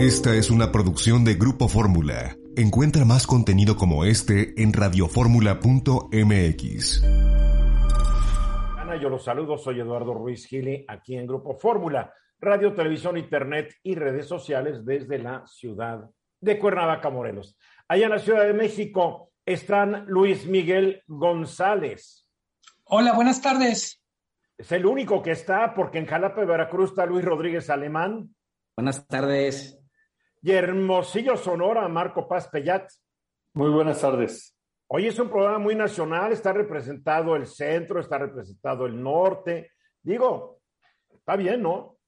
Esta es una producción de Grupo Fórmula. Encuentra más contenido como este en radioformula.mx. Ana, yo los saludo, soy Eduardo Ruiz Gili, aquí en Grupo Fórmula, radio, televisión, internet y redes sociales desde la ciudad de Cuernavaca, Morelos. Allá en la Ciudad de México están Luis Miguel González. Hola, buenas tardes. Es el único que está porque en Jalapa, Veracruz está Luis Rodríguez Alemán. Buenas tardes y Hermosillo, Sonora, Marco Paz Pellat. Muy buenas tardes. Hoy es un programa muy nacional, está representado el centro, está representado el norte. Digo, está bien, ¿no?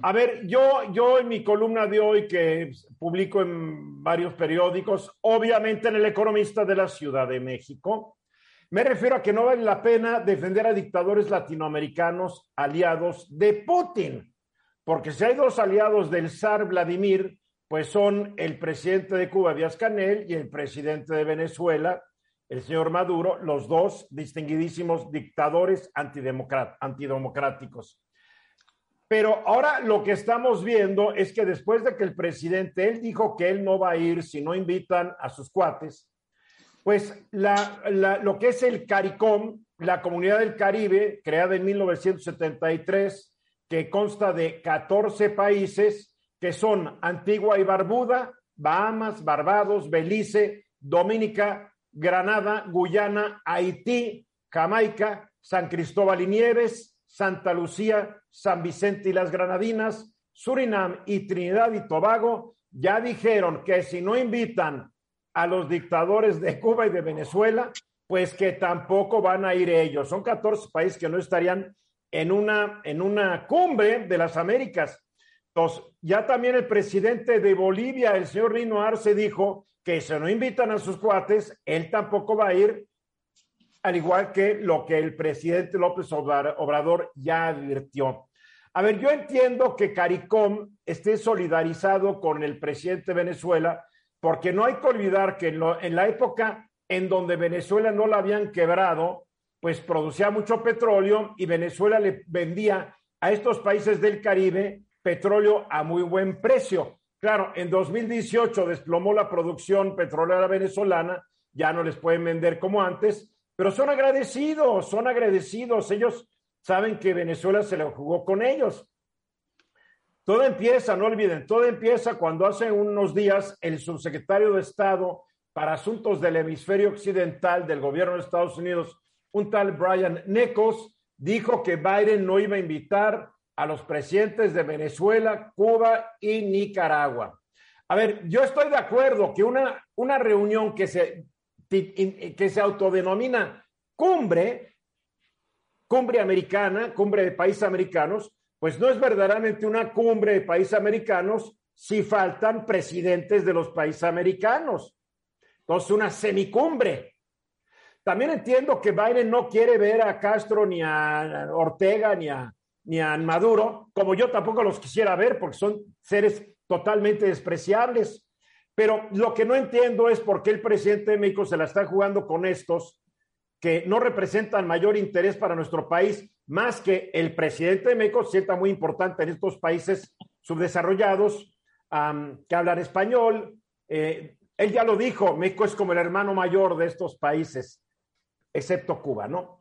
A ver, yo, yo en mi columna de hoy que publico en varios periódicos, obviamente en El Economista de la Ciudad de México, me refiero a que no vale la pena defender a dictadores latinoamericanos aliados de Putin porque si hay dos aliados del zar Vladimir, pues son el presidente de Cuba, Díaz Canel, y el presidente de Venezuela, el señor Maduro, los dos distinguidísimos dictadores antidemocráticos. Pero ahora lo que estamos viendo es que después de que el presidente, él dijo que él no va a ir si no invitan a sus cuates, pues lo que es el CARICOM, la Comunidad del Caribe, creada en 1973, que consta de 14 países que son Antigua y Barbuda, Bahamas, Barbados, Belice, Dominica, Granada, Guyana, Haití, Jamaica, San Cristóbal y Nieves, Santa Lucía, San Vicente y las Granadinas, Surinam y Trinidad y Tobago, ya dijeron que si no invitan a los dictadores de Cuba y de Venezuela, pues que tampoco van a ir ellos. Son 14 países que no estarían en una, en una cumbre de las Américas. Entonces, ya también el presidente de Bolivia, el señor Rino Arce, dijo que si no invitan a sus cuates, él tampoco va a ir, al igual que lo que el presidente López Obrador ya advirtió. A ver, yo entiendo que CARICOM esté solidarizado con el presidente de Venezuela, porque no hay que olvidar que en, en la época en donde Venezuela no la habían quebrado, pues producía mucho petróleo y Venezuela le vendía a estos países del Caribe petróleo a muy buen precio. Claro, en 2018 desplomó la producción petrolera venezolana, ya no les pueden vender como antes, pero son agradecidos, son agradecidos. Ellos saben que Venezuela se le jugó con ellos. Todo empieza, no olviden, todo empieza cuando hace unos días el subsecretario de Estado para Asuntos del Hemisferio Occidental del gobierno de Estados Unidos, un tal Brian Necos dijo que Biden no iba a invitar a los presidentes de Venezuela, Cuba y Nicaragua. A ver, yo estoy de acuerdo que una, una reunión que se, que se autodenomina cumbre, cumbre americana, cumbre de países americanos, pues no es verdaderamente una cumbre de países americanos si faltan presidentes de los países americanos. Entonces, una semicumbre. También entiendo que Biden no quiere ver a Castro ni a Ortega ni a, ni a Maduro, como yo tampoco los quisiera ver, porque son seres totalmente despreciables. Pero lo que no entiendo es por qué el presidente de México se la está jugando con estos que no representan mayor interés para nuestro país, más que el presidente de México sienta muy importante en estos países subdesarrollados que hablan español. Eh, él ya lo dijo, México es como el hermano mayor de estos países excepto Cuba, ¿no?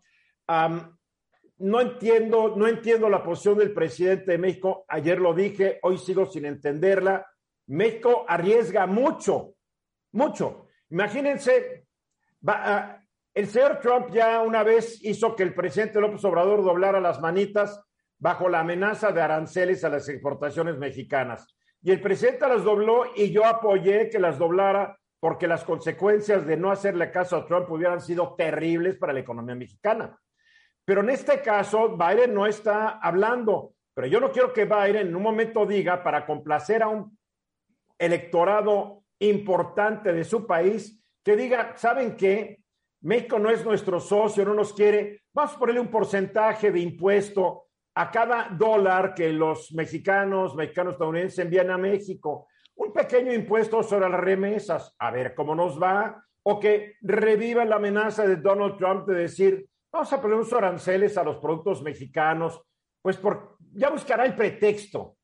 no entiendo, no entiendo la posición del presidente de México. Ayer lo dije, hoy sigo sin entenderla. México arriesga mucho, mucho. Imagínense, ah, el señor Trump ya una vez hizo que el presidente López Obrador doblara las manitas bajo la amenaza de aranceles a las exportaciones mexicanas. Y el presidente las dobló y yo apoyé que las doblara porque las consecuencias de no hacerle caso a Trump hubieran sido terribles para la economía mexicana. Pero en este caso, Biden no está hablando Pero yo no quiero que Biden en un momento diga, para complacer a un electorado importante de su país, que diga, ¿saben qué? México no es nuestro socio, no nos quiere. Vamos a ponerle un porcentaje de impuesto a cada dólar que los mexicanos, mexicanos estadounidenses envían a México. Un pequeño impuesto sobre las remesas, a ver cómo nos va. O que reviva la amenaza de Donald Trump de decir, vamos a poner unos aranceles a los productos mexicanos, pues por, ya buscará el pretexto.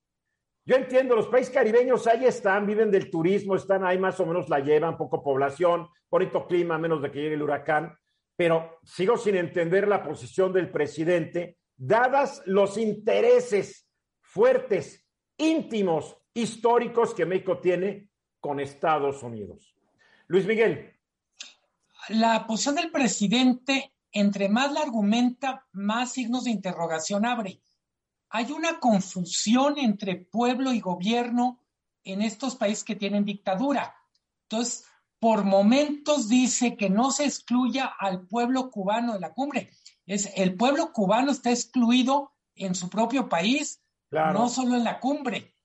Yo entiendo, los países caribeños ahí están, viven del turismo, están ahí más o menos la llevan, poco población, bonito clima, menos de que llegue el huracán, pero sigo sin entender la posición del presidente, dadas los intereses fuertes, íntimos, históricos que México tiene con Estados Unidos. Luis Miguel. La posición del presidente, entre más la argumenta, más signos de interrogación abre hay una confusión entre pueblo y gobierno en estos países que tienen dictadura. Entonces, por momentos dice que no se excluya al pueblo cubano de la cumbre. Es el pueblo cubano está excluido en su propio país, no solo en la cumbre.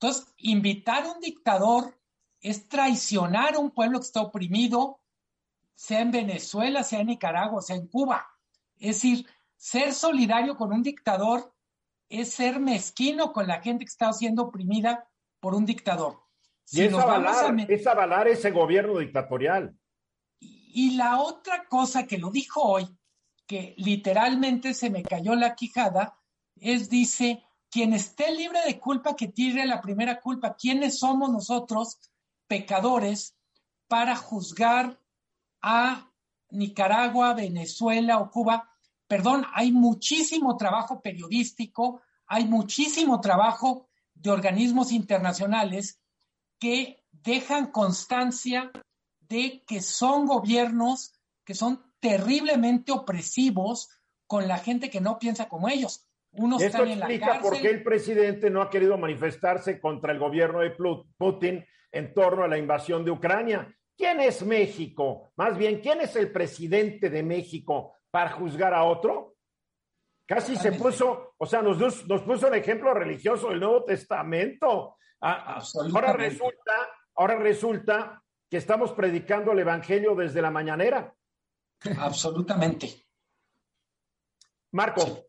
Entonces, invitar a un dictador es traicionar a un pueblo que está oprimido, sea en Venezuela, sea en Nicaragua, sea en Cuba. Es decir, ser solidario con un dictador es ser mezquino con la gente que está siendo oprimida por un dictador. y es avalar, ese gobierno dictatorial. Y, la otra cosa que lo dijo hoy, que literalmente se me cayó la quijada, es dice, quien esté libre de culpa, que tire la primera culpa. ¿Quiénes somos nosotros, pecadores, para juzgar a Nicaragua, Venezuela o Cuba perdón, hay muchísimo trabajo periodístico, hay muchísimo trabajo de organismos internacionales que dejan constancia de que son gobiernos que son terriblemente opresivos con la gente que no piensa como ellos. Unos Esto están en la cárcel. por qué el presidente no ha querido manifestarse contra el gobierno de Putin en torno a la invasión de Ucrania. ¿Quién es México? Más bien, ¿quién es el presidente de México para juzgar a otro. Casi se puso, o sea, nos, nos puso un ejemplo religioso del Nuevo Testamento. Ah, ah, ahora resulta, ahora resulta que estamos predicando el Evangelio desde la mañanera. Absolutamente. Marco.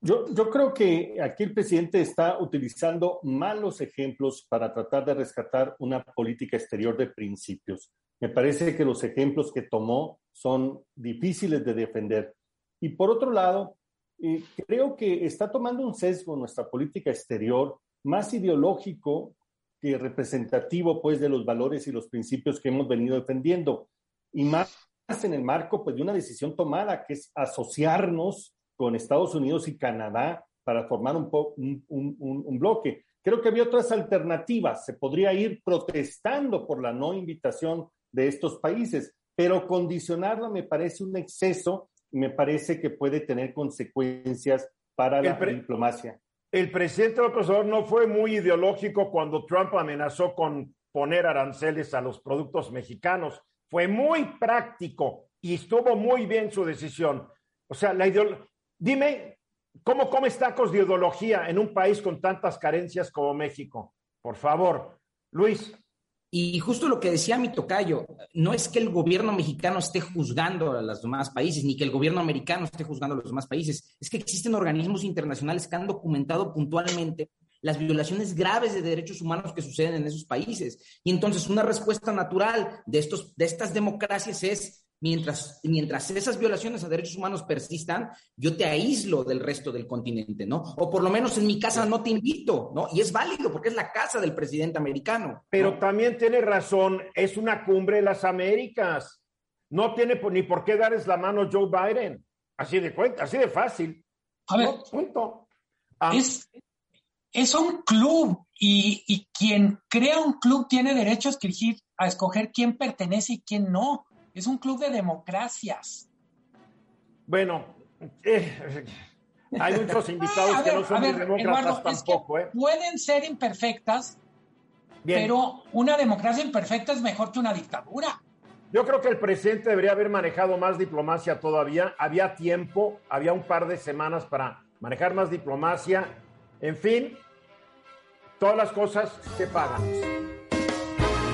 Yo, yo, creo que aquí el presidente está utilizando malos ejemplos para tratar de rescatar una política exterior de principios. Me parece que los ejemplos que tomó son difíciles de defender. Y por otro lado, eh, creo que está tomando un sesgo nuestra política exterior más ideológico que representativo pues de los valores y los principios que hemos venido defendiendo y más en el marco pues de una decisión tomada que es asociarnos con Estados Unidos y Canadá para formar un, un, un bloque. Creo que había otras alternativas. Se podría ir protestando por la no invitación de estos países, pero condicionarlo me parece un exceso y me parece que puede tener consecuencias para la diplomacia. El presidente López Obrador no fue muy ideológico cuando Trump amenazó con poner aranceles a los productos mexicanos. Fue muy práctico y estuvo muy bien su decisión. O sea, la dime, ¿cómo comes tacos de ideología en un país con tantas carencias como México? Por favor, Luis. Y justo lo que decía mi tocayo, no es que el gobierno mexicano esté juzgando a los demás países, ni que el gobierno americano esté juzgando a los demás países, es que existen organismos internacionales que han documentado puntualmente las violaciones graves de derechos humanos que suceden en esos países. Y entonces una respuesta natural de, estos, de estas democracias es mientras, mientras esas violaciones a derechos humanos persistan, yo te aíslo del resto del continente, ¿no? O por lo menos en mi casa no te invito, ¿no? Y es válido porque es la casa del presidente americano. Pero también tiene razón, es una cumbre de las Américas. No tiene ni por qué darles la mano Joe Biden. Así de cuenta, así de fácil. A ver, punto. Ah. Es, es un club y, y, quien crea un club tiene derecho a escoger, a escoger quién pertenece y quién no. Es un club de democracias. Bueno, eh, hay muchos invitados que no son demócratas tampoco. ¿eh? Pueden ser imperfectas, pero una democracia imperfecta es mejor que una dictadura. Yo creo que el presidente debería haber manejado más diplomacia todavía. Había tiempo, había un par de semanas para manejar más diplomacia En fin, todas las cosas se pagan.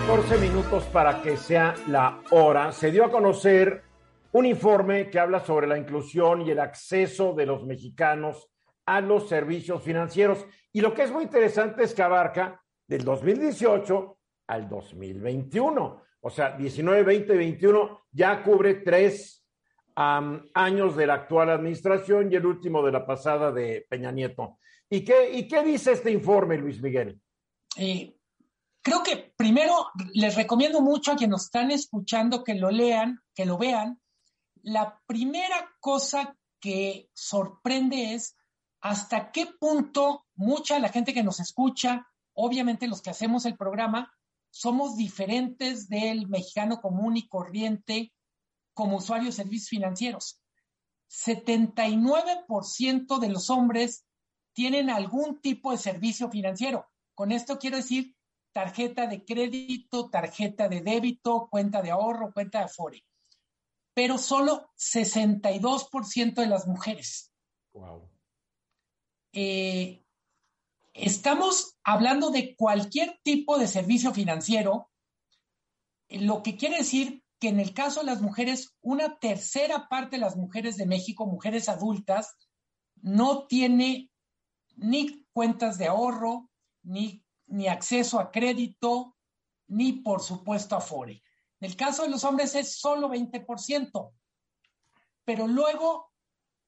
14 minutos para que sea la hora. Se dio a conocer un informe que habla sobre la inclusión y el acceso de los mexicanos a los servicios financieros. Y lo que es muy interesante es que abarca del 2018 al 2021. O sea, 19, 20, 21 ya cubre tres años de la actual administración y el último de la pasada de Peña Nieto. ¿Y qué, y qué dice este informe, Luis Miguel? Eh, creo que primero les recomiendo mucho a quienes nos están escuchando que lo lean, que lo vean. La primera cosa que sorprende es hasta qué punto mucha de la gente que nos escucha, obviamente los que hacemos el programa, somos diferentes del mexicano común y corriente como usuario de servicios financieros. 79% de los hombres tienen algún tipo de servicio financiero. Con esto quiero decir tarjeta de crédito, tarjeta de débito, cuenta de ahorro, cuenta de Afore. Pero solo 62% de las mujeres. Wow. Eh, estamos hablando de cualquier tipo de servicio financiero, lo que quiere decir que en el caso de las mujeres, una tercera parte de las mujeres de México, mujeres adultas, no tiene ni cuentas de ahorro, ni, ni acceso a crédito, ni por supuesto a FORE. En el caso de los hombres es solo 20%. Pero luego,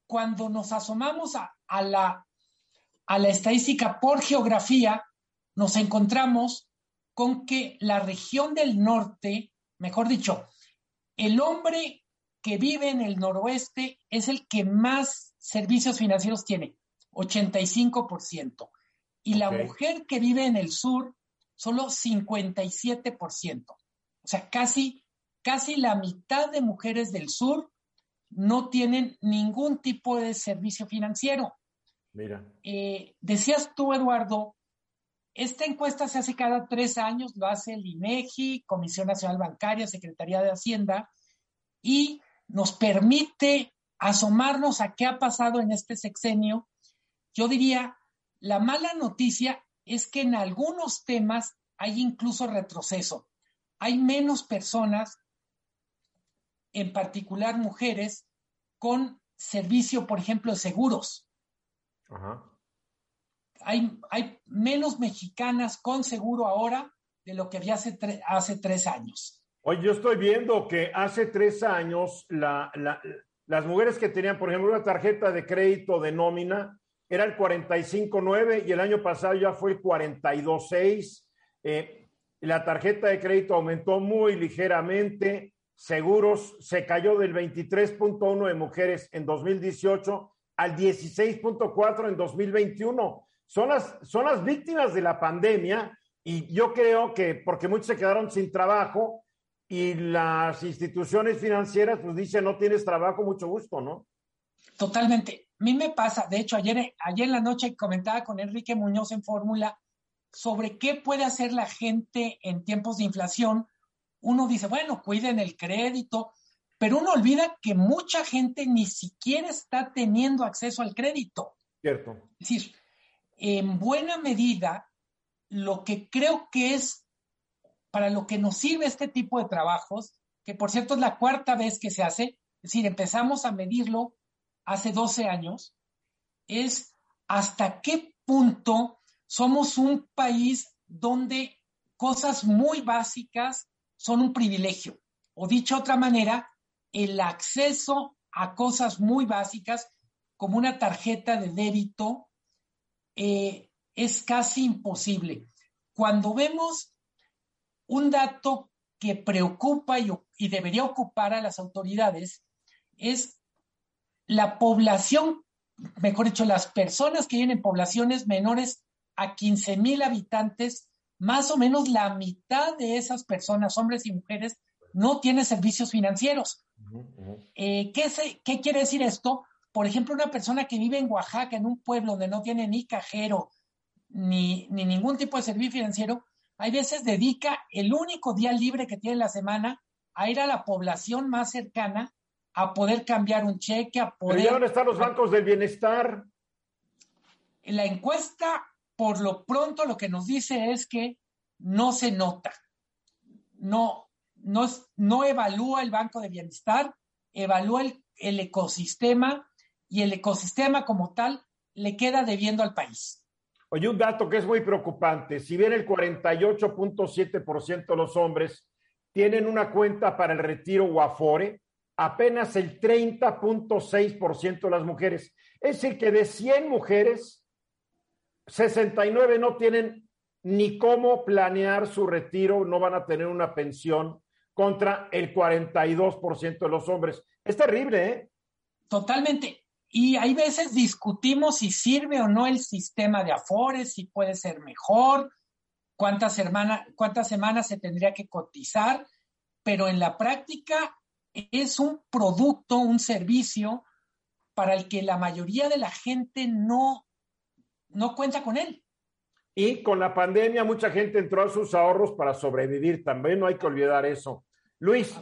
cuando nos asomamos a, a, la, a la estadística por geografía, nos encontramos con que la región del norte, mejor dicho, el hombre que vive en el noroeste es el que más servicios financieros tiene, 85%. Y la mujer que vive en el sur, solo 57%. O sea, casi, casi la mitad de mujeres del sur no tienen ningún tipo de servicio financiero. Mira. Eh, decías tú, Eduardo, esta encuesta se hace cada tres años, lo hace el INEGI, Comisión Nacional Bancaria, Secretaría de Hacienda, y nos permite asomarnos a qué ha pasado en este sexenio. Yo diría, la mala noticia es que en algunos temas hay incluso retroceso. Hay menos personas, en particular mujeres, con servicio, por ejemplo, de seguros. Ajá hay, menos mexicanas con seguro ahora de lo que había hace, hace tres años. Oye, yo estoy viendo que hace tres años las mujeres que tenían, por ejemplo, una tarjeta de crédito de nómina era el 45.9 y el año pasado ya fue el 42.6. Eh, la tarjeta de crédito aumentó muy ligeramente. Seguros se cayó del 23.1 de mujeres en 2018 al 16.4 en 2021 son las, son las víctimas de la pandemia y yo creo que porque muchos se quedaron sin trabajo y las instituciones financieras pues dicen no tienes trabajo, mucho gusto, ¿no? Totalmente. A mí me pasa, de hecho, ayer, ayer en la noche comentaba con Enrique Muñoz en Fórmula sobre qué puede hacer la gente en tiempos de inflación. Uno dice, bueno, cuiden el crédito, pero uno olvida que mucha gente ni siquiera está teniendo acceso al crédito. Cierto. Es decir, en buena medida lo que creo que es para lo que nos sirve este tipo de trabajos, que por cierto es la cuarta vez que se hace, es decir, empezamos a medirlo hace 12 años, es hasta qué punto somos un país donde cosas muy básicas son un privilegio. O dicho de otra manera, el acceso a cosas muy básicas como una tarjeta de débito eh, es casi imposible. Cuando vemos un dato que preocupa y, debería ocupar a las autoridades, es la población, mejor dicho, las personas que viven en poblaciones menores a 15 mil habitantes, más o menos la mitad de esas personas, hombres y mujeres, no tienen servicios financieros. Eh, ¿qué, ¿Qué quiere decir esto? Por ejemplo, una persona que vive en Oaxaca, en un pueblo donde no tiene ni cajero, ni, ningún tipo de servicio financiero, hay veces dedica el único día libre que tiene la semana a ir a la población más cercana a poder cambiar un cheque, a poder... ¿Y dónde están los bancos del bienestar? la encuesta, por lo pronto, lo que nos dice es que no se nota. No, no, no evalúa el Banco de Bienestar, evalúa el, el ecosistema y el ecosistema como tal le queda debiendo al país. Oye, un dato que es muy preocupante. Si bien el 48.7% de los hombres tienen una cuenta para el retiro o afore, apenas el 30.6% de las mujeres. Es decir, que de 100 mujeres, 69 no tienen ni cómo planear su retiro, no van a tener una pensión contra el 42% de los hombres. Es terrible, ¿eh? Totalmente. Y hay veces discutimos si sirve o no el sistema de afores, si puede ser mejor, cuántas, cuántas semanas se tendría que cotizar, pero en la práctica es un producto, un servicio para el que la mayoría de la gente no, no cuenta con él. Y con la pandemia mucha gente entró a sus ahorros para sobrevivir, también no hay que olvidar eso. Luis.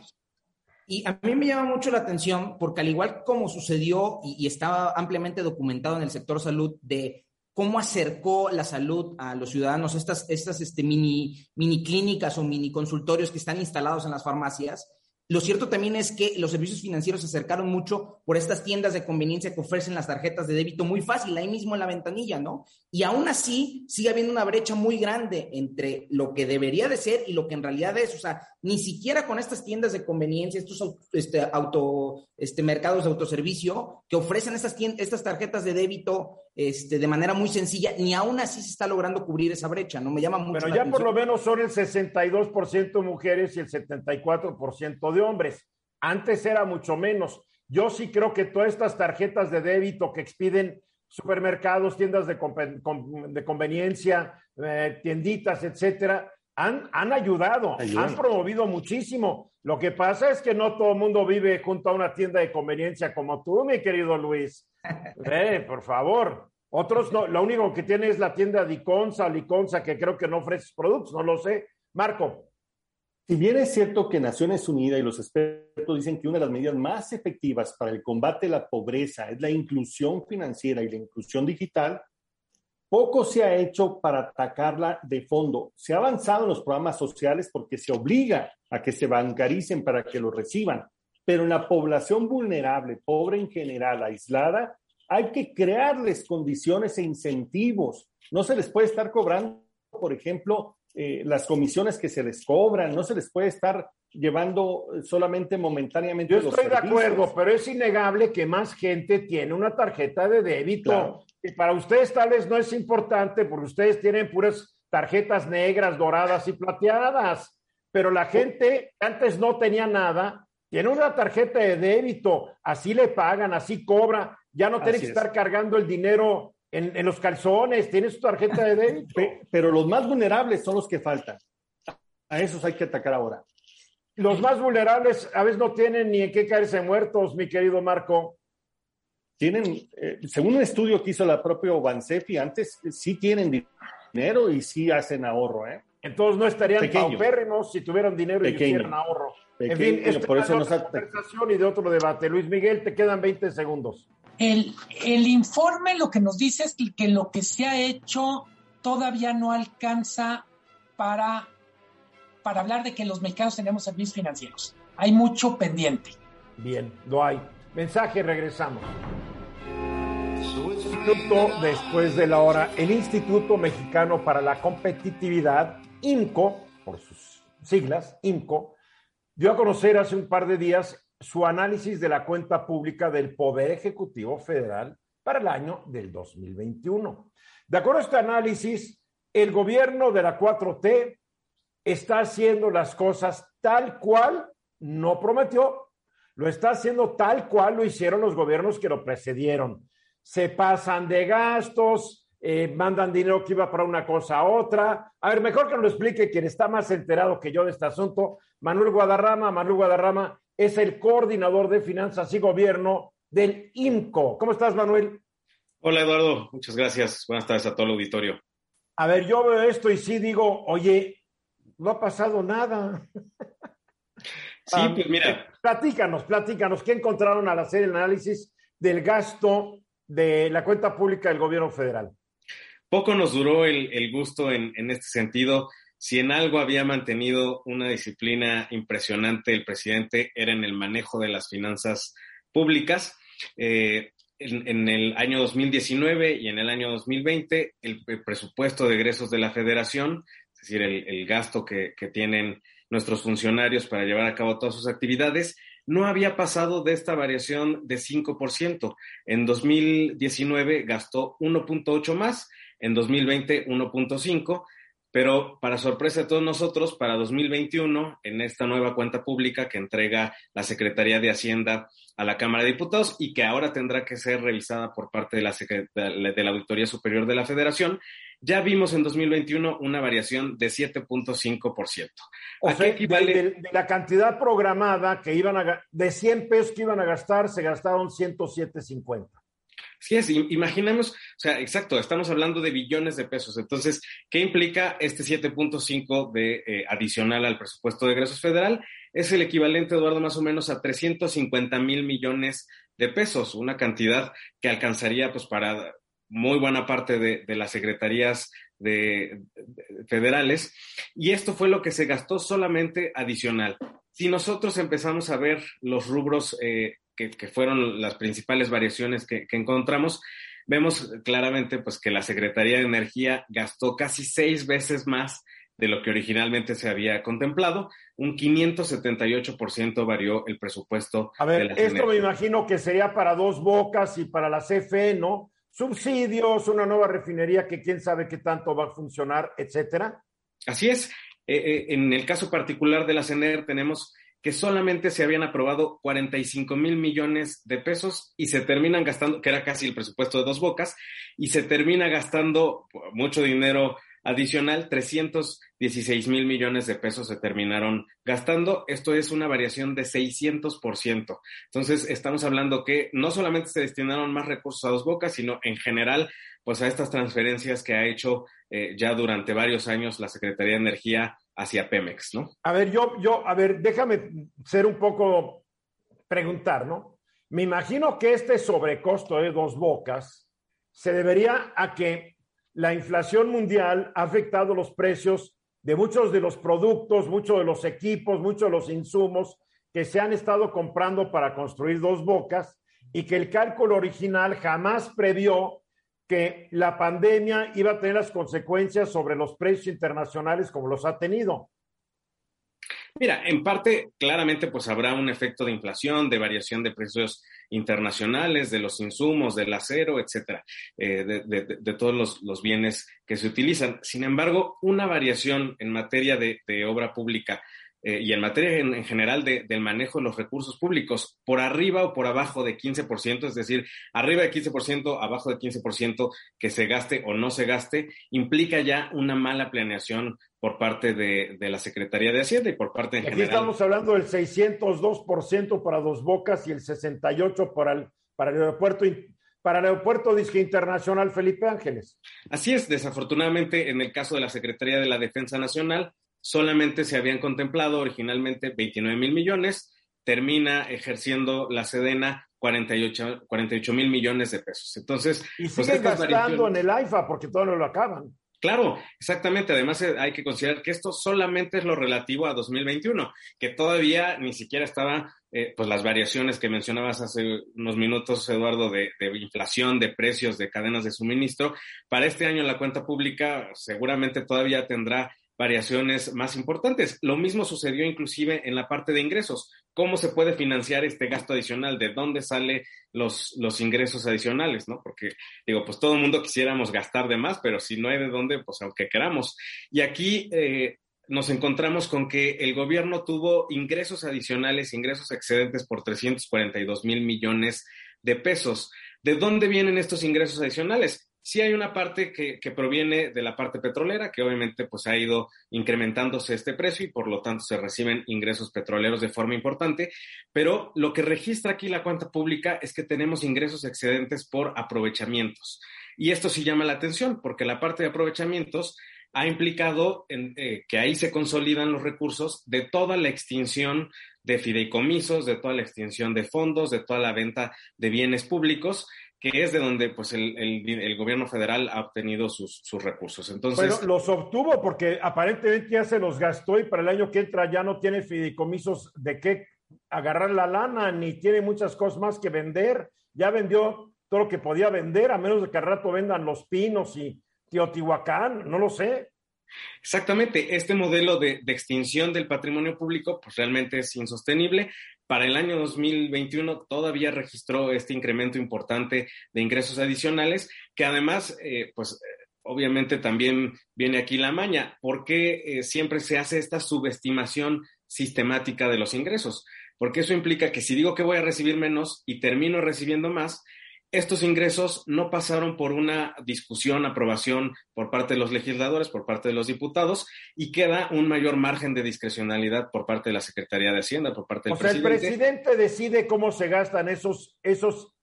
Y a mí me llama mucho la atención porque al igual como sucedió y, estaba ampliamente documentado en el sector salud de cómo acercó la salud a los ciudadanos, estas, estas este, mini, mini clínicas o mini consultorios que están instalados en las farmacias, lo cierto también es que los servicios financieros se acercaron mucho por estas tiendas de conveniencia que ofrecen las tarjetas de débito muy fácil, ahí mismo en la ventanilla, ¿no? Y aún así sigue habiendo una brecha muy grande entre lo que debería de ser y lo que en realidad es. O sea, ni siquiera con estas tiendas de conveniencia, estos este, auto, este, mercados de autoservicio que ofrecen estas, estas tarjetas de débito este, de manera muy sencilla, ni aún así se está logrando cubrir esa brecha, ¿no? Me llama mucho Pero ya por lo menos son el 62% mujeres y el 74% de hombres. Antes era mucho menos. Yo sí creo que todas estas tarjetas de débito que expiden supermercados, tiendas de, conveniencia, eh, tienditas, etcétera, han, han ayudado, han promovido muchísimo. Lo que pasa es que no todo el mundo vive junto a una tienda de conveniencia como tú, mi querido Luis. Eh, por favor. Otros no, lo único que tiene es la tienda Diconsa, Liconza, que creo que no ofrece productos, no lo sé. Marco. Si bien es cierto que Naciones Unidas y los expertos dicen que una de las medidas más efectivas para el combate a la pobreza es la inclusión financiera y la inclusión digital, poco se ha hecho para atacarla de fondo. Se ha avanzado en los programas sociales porque se obliga a que se bancaricen para que lo reciban, pero en la población vulnerable, pobre en general, aislada, hay que crearles condiciones e incentivos. No se les puede estar cobrando, por ejemplo, eh, las comisiones que se les cobran, no se les puede estar llevando solamente momentáneamente. Yo estoy de acuerdo, pero es innegable que más gente tiene una tarjeta de débito. Y para ustedes tal vez no es importante porque ustedes tienen puras tarjetas negras, doradas y plateadas, pero la gente antes no tenía nada, tiene una tarjeta de débito, así le pagan, así cobra, ya no tiene que estar cargando el dinero en, los calzones, tiene su tarjeta de débito. Pero los más vulnerables son los que faltan. A esos hay que atacar ahora. Los más vulnerables a veces no tienen ni en qué caerse muertos, mi querido Marco. Tienen, eh, según un estudio que hizo la propia Bansefi antes, sí tienen dinero y sí hacen ahorro, ¿eh? Entonces no estarían paupérrimos si tuvieran dinero y hicieran ahorro. en fin, esta por eso es conversación y de otro debate. Luis Miguel, te quedan 20 segundos. El, el informe lo que nos dice es que lo que se ha hecho todavía no alcanza para para hablar de que los mexicanos tenemos servicios financieros. Hay mucho pendiente. Bien, lo hay. Mensaje, regresamos. Instituto después de la hora, el Instituto Mexicano para la Competitividad, INCO, por sus siglas, INCO, dio a conocer hace un par de días su análisis de la cuenta pública del Poder Ejecutivo Federal para el año del 2021. De acuerdo a este análisis, el gobierno de la 4T está haciendo las cosas tal cual no prometió, lo está haciendo tal cual lo hicieron los gobiernos que lo precedieron. Se pasan de gastos, eh, mandan dinero que iba para una cosa a otra. A ver, mejor que lo explique quien está más enterado que yo de este asunto, Manuel Guadarrama. Manuel Guadarrama es el coordinador de finanzas y gobierno del INCO. ¿Cómo estás, Manuel? Hola, Eduardo. Muchas gracias. Buenas tardes a todo el auditorio. A ver, yo veo esto y sí digo, oye, no ha pasado nada. Sí, pues mira. Eh, platícanos, platícanos, ¿qué encontraron al hacer el análisis del gasto de la cuenta pública del gobierno federal? poco nos duró el, gusto en, este sentido. Si en algo había mantenido una disciplina impresionante el presidente era en el manejo de las finanzas públicas. Eh, en, el año 2019 y en el año 2020, el, presupuesto de egresos de la federación, es decir, el, gasto que, que tienen nuestros funcionarios para llevar a cabo todas sus actividades, no había pasado de esta variación de 5%. En 2019 gastó 1.8 más, en 2020 1.5 pero para sorpresa de todos nosotros, para 2021, en esta nueva cuenta pública que entrega la Secretaría de Hacienda a la Cámara de Diputados y que ahora tendrá que ser revisada por parte de la, de la Auditoría Superior de la Federación, ya vimos en 2021 una variación de 7.5%. O sea, equivale? de, de, la cantidad programada que iban a, de 100 pesos que iban a gastar, se gastaron 107.50. Sí es, imaginemos, o sea, exacto, estamos hablando de billones de pesos. Entonces, ¿qué implica este 7.5 de eh, adicional al presupuesto de egresos federal? Es el equivalente, Eduardo, más o menos a 350 mil millones de pesos, una cantidad que alcanzaría pues para muy buena parte de, las secretarías de, federales. Y esto fue lo que se gastó solamente adicional. Si nosotros empezamos a ver los rubros eh, que, fueron las principales variaciones que, encontramos, vemos claramente pues, que la Secretaría de Energía gastó casi seis veces más de lo que originalmente se había contemplado. Un 578% varió el presupuesto. A ver, esto me imagino que sería para dos bocas y para la CFE, ¿no? Subsidios, una nueva refinería que quién sabe qué tanto va a funcionar, etcétera. Así es. Eh, eh, en el caso particular de la CENER tenemos que solamente se habían aprobado 45 mil millones de pesos y se terminan gastando, que era casi el presupuesto de dos bocas, y se termina gastando mucho dinero adicional, 316 mil millones de pesos se terminaron gastando. Esto es una variación de 600%. Entonces, estamos hablando que no solamente se destinaron más recursos a dos bocas, sino en general, pues a estas transferencias que ha hecho eh, ya durante varios años la Secretaría de Energía hacia Pemex, ¿no? A ver, yo, yo, a ver, déjame ser un poco, preguntar, ¿no? Me imagino que este sobrecosto de dos bocas se debería a que la inflación mundial ha afectado los precios de muchos de los productos, muchos de los equipos, muchos de los insumos que se han estado comprando para construir dos bocas y que el cálculo original jamás previó que la pandemia iba a tener las consecuencias sobre los precios internacionales como los ha tenido. Mira, en parte, claramente, pues habrá un efecto de inflación, de variación de precios internacionales, de los insumos, del acero, etcétera, eh, de, todos los, bienes que se utilizan. Sin embargo, una variación en materia de, obra pública eh, y en materia en, general del manejo de los recursos públicos, por arriba o por abajo de 15%, es decir, arriba de 15%, abajo de 15% que se gaste o no se gaste, implica ya una mala planeación por parte de, la Secretaría de Hacienda y por parte en Aquí estamos hablando del 602% para Dos Bocas y el 68% para el, para el aeropuerto para el aeropuerto Disque Internacional Felipe Ángeles. Así es, desafortunadamente en el caso de la Secretaría de la Defensa Nacional, solamente se habían contemplado originalmente 29 mil millones, termina ejerciendo la Sedena 48 mil millones de pesos. Entonces, y pues sigue gastando en el AIFA porque todo no lo acaban. Claro, exactamente. Además, eh, hay que considerar que esto solamente es lo relativo a 2021, que todavía ni siquiera estaba, eh, pues las variaciones que mencionabas hace unos minutos, Eduardo, de, de, inflación, de precios, de cadenas de suministro. Para este año la cuenta pública seguramente todavía tendrá variaciones más importantes. Lo mismo sucedió inclusive en la parte de ingresos. ¿Cómo se puede financiar este gasto adicional? ¿De dónde salen los, los ingresos adicionales? ¿no? Porque digo, pues todo el mundo quisiéramos gastar de más, pero si no hay de dónde, pues aunque queramos. Y aquí eh, nos encontramos con que el gobierno tuvo ingresos adicionales, ingresos excedentes por 342 mil millones de pesos. ¿De dónde vienen estos ingresos adicionales? Sí hay una parte que, proviene de la parte petrolera, que obviamente pues ha ido incrementándose este precio y por lo tanto se reciben ingresos petroleros de forma importante, pero lo que registra aquí la cuenta pública es que tenemos ingresos excedentes por aprovechamientos. Y esto sí llama la atención porque la parte de aprovechamientos ha implicado eh, que ahí se consolidan los recursos de toda la extinción de fideicomisos, de toda la extinción de fondos, de toda la venta de bienes públicos que es de donde pues el, el, gobierno federal ha obtenido sus, sus recursos. Entonces, bueno, los obtuvo porque aparentemente ya se los gastó y para el año que entra ya no tiene fideicomisos de qué agarrar la lana, ni tiene muchas cosas más que vender. Ya vendió todo lo que podía vender, a menos de que al rato vendan Los Pinos y Teotihuacán, no lo sé. Exactamente, este modelo de, extinción del patrimonio público pues realmente es insostenible. Para el año 2021 todavía registró este incremento importante de ingresos adicionales, que además, eh, pues obviamente también viene aquí la maña, porque eh, siempre se hace esta subestimación sistemática de los ingresos, porque eso implica que si digo que voy a recibir menos y termino recibiendo más, estos ingresos no pasaron por una discusión, aprobación por parte de los legisladores, por parte de los diputados, y queda un mayor margen de discrecionalidad por parte de la Secretaría de Hacienda, por parte del presidente. O sea, el presidente decide cómo se gastan esos, esos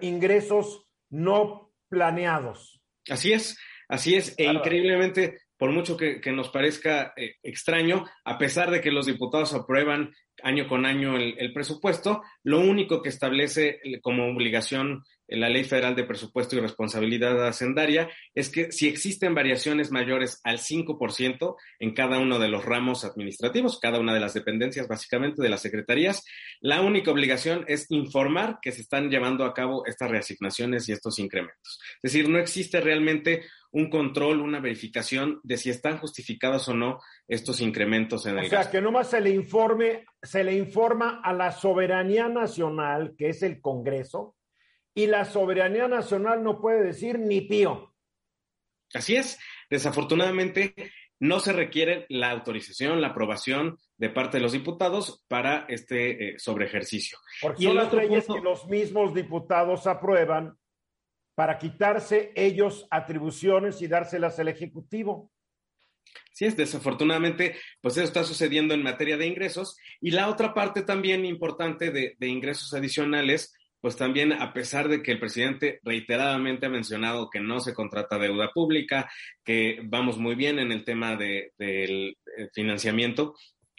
ingresos no planeados. Así es, así es, e increíblemente, por mucho que, nos parezca eh, extraño, a pesar de que los diputados aprueban año con año el, presupuesto. Lo único que establece como obligación en la Ley Federal de Presupuesto y Responsabilidad Hacendaria es que si existen variaciones mayores al 5% en cada uno de los ramos administrativos, cada una de las dependencias básicamente de las secretarías, la única obligación es informar que se están llevando a cabo estas reasignaciones y estos incrementos. Es decir, no existe realmente un control, una verificación de si están justificados o no estos incrementos en el O sea, que nomás se le informe, se le informa a la soberanía nacional, que es el Congreso, y la soberanía nacional no puede decir ni pío. Así es. Desafortunadamente, no se requiere la autorización, la aprobación de parte de los diputados para este eh, sobre ejercicio. Porque y son las leyes que los mismos diputados aprueban para quitarse ellos atribuciones y dárselas al Ejecutivo. Sí, es desafortunadamente, pues eso está sucediendo en materia de ingresos. Y la otra parte también importante de, ingresos adicionales, pues también a pesar de que el presidente reiteradamente ha mencionado que no se contrata deuda pública, que vamos muy bien en el tema del de, financiamiento,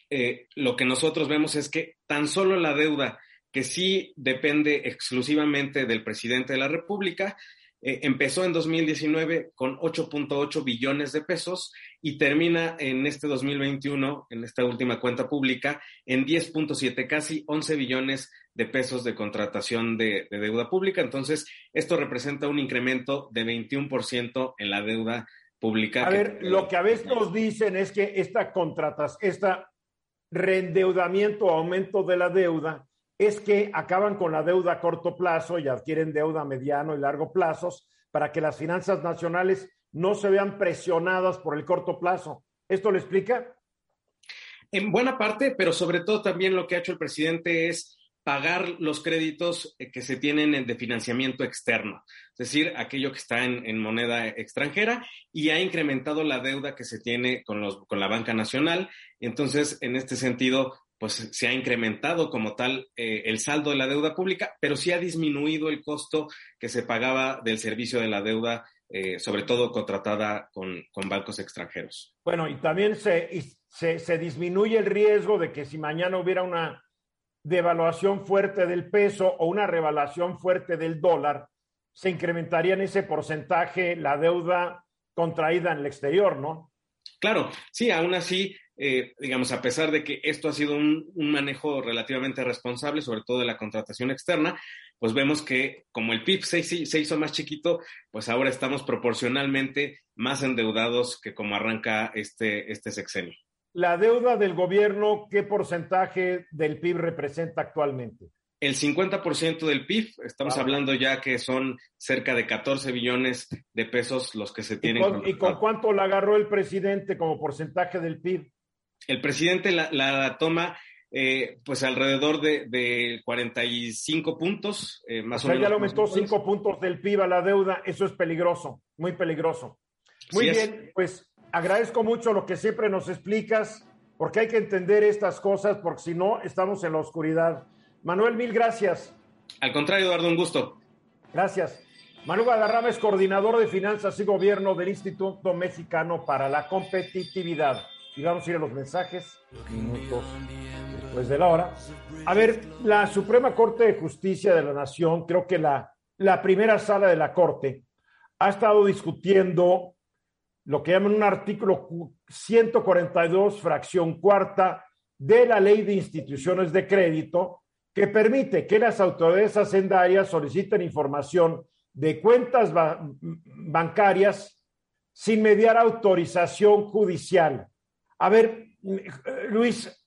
eh, lo que nosotros vemos es que tan solo la deuda que sí depende exclusivamente del presidente de la República, eh, empezó en 2019 con 8.8 billones de pesos y termina en este 2021, en esta última cuenta pública, en 10.7, casi 11 billones de pesos de contratación de, deuda pública. Entonces, esto representa un incremento de 21% en la deuda pública. A ver, lo que a veces nos dicen es que esta contratas, esta reendeudamiento o aumento de la deuda es que acaban con la deuda a corto plazo y adquieren deuda a mediano y largo plazos para que las finanzas nacionales no se vean presionadas por el corto plazo. ¿Esto lo explica? En buena parte, pero sobre todo también lo que ha hecho el presidente es pagar los créditos eh, que se tienen de financiamiento externo, es decir, aquello que está en, moneda extranjera y ha incrementado la deuda que se tiene con, los, con la banca nacional. Entonces, en este sentido, pues se ha incrementado como tal eh, el saldo de la deuda pública, pero sí ha disminuido el costo que se pagaba del servicio de la deuda, eh, sobre todo contratada con, bancos extranjeros. Bueno, y también se, se, se, disminuye el riesgo de que si mañana hubiera una devaluación fuerte del peso o una revaluación fuerte del dólar, se incrementaría en ese porcentaje la deuda contraída en el exterior, ¿no? Claro, sí, aún así eh, digamos, a pesar de que esto ha sido un, manejo relativamente responsable, sobre todo de la contratación externa, pues vemos que como el PIB se, se, hizo más chiquito, pues ahora estamos proporcionalmente más endeudados que como arranca este, este sexenio. La deuda del gobierno, ¿qué porcentaje del PIB representa actualmente? El 50% del PIB, estamos hablando ya que son cerca de 14 billones de pesos los que se tienen. ¿Y con, ¿y con cuánto la agarró el presidente como porcentaje del PIB? el presidente la, toma eh, pues alrededor de, 45 puntos, eh, más o, menos. ya le aumentó 5 puntos del PIB a la deuda, eso es peligroso, muy peligroso. Muy bien, pues agradezco mucho lo que siempre nos explicas, porque hay que entender estas cosas, porque si no, estamos en la oscuridad. Manuel, mil gracias. Al contrario, Eduardo, un gusto. Gracias. Manuel Guadarrama es coordinador de finanzas y gobierno del Instituto Mexicano para la Competitividad y vamos a ir a los mensajes, minutos después de la hora. A ver, la Suprema Corte de Justicia de la Nación, creo que la, la primera sala de la Corte ha estado discutiendo lo que llaman un artículo 142, fracción cuarta de la Ley de Instituciones de Crédito, que permite que las autoridades hacendarias soliciten información de cuentas bancarias sin mediar autorización judicial. A ver, Luis,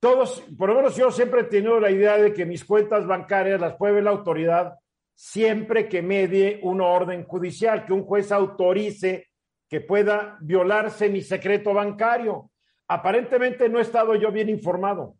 todos, por lo menos yo siempre he tenido la idea de que mis cuentas bancarias las puede ver la autoridad siempre que medie una orden judicial, que un juez autorice que pueda violarse mi secreto bancario. Aparentemente no he estado yo bien informado.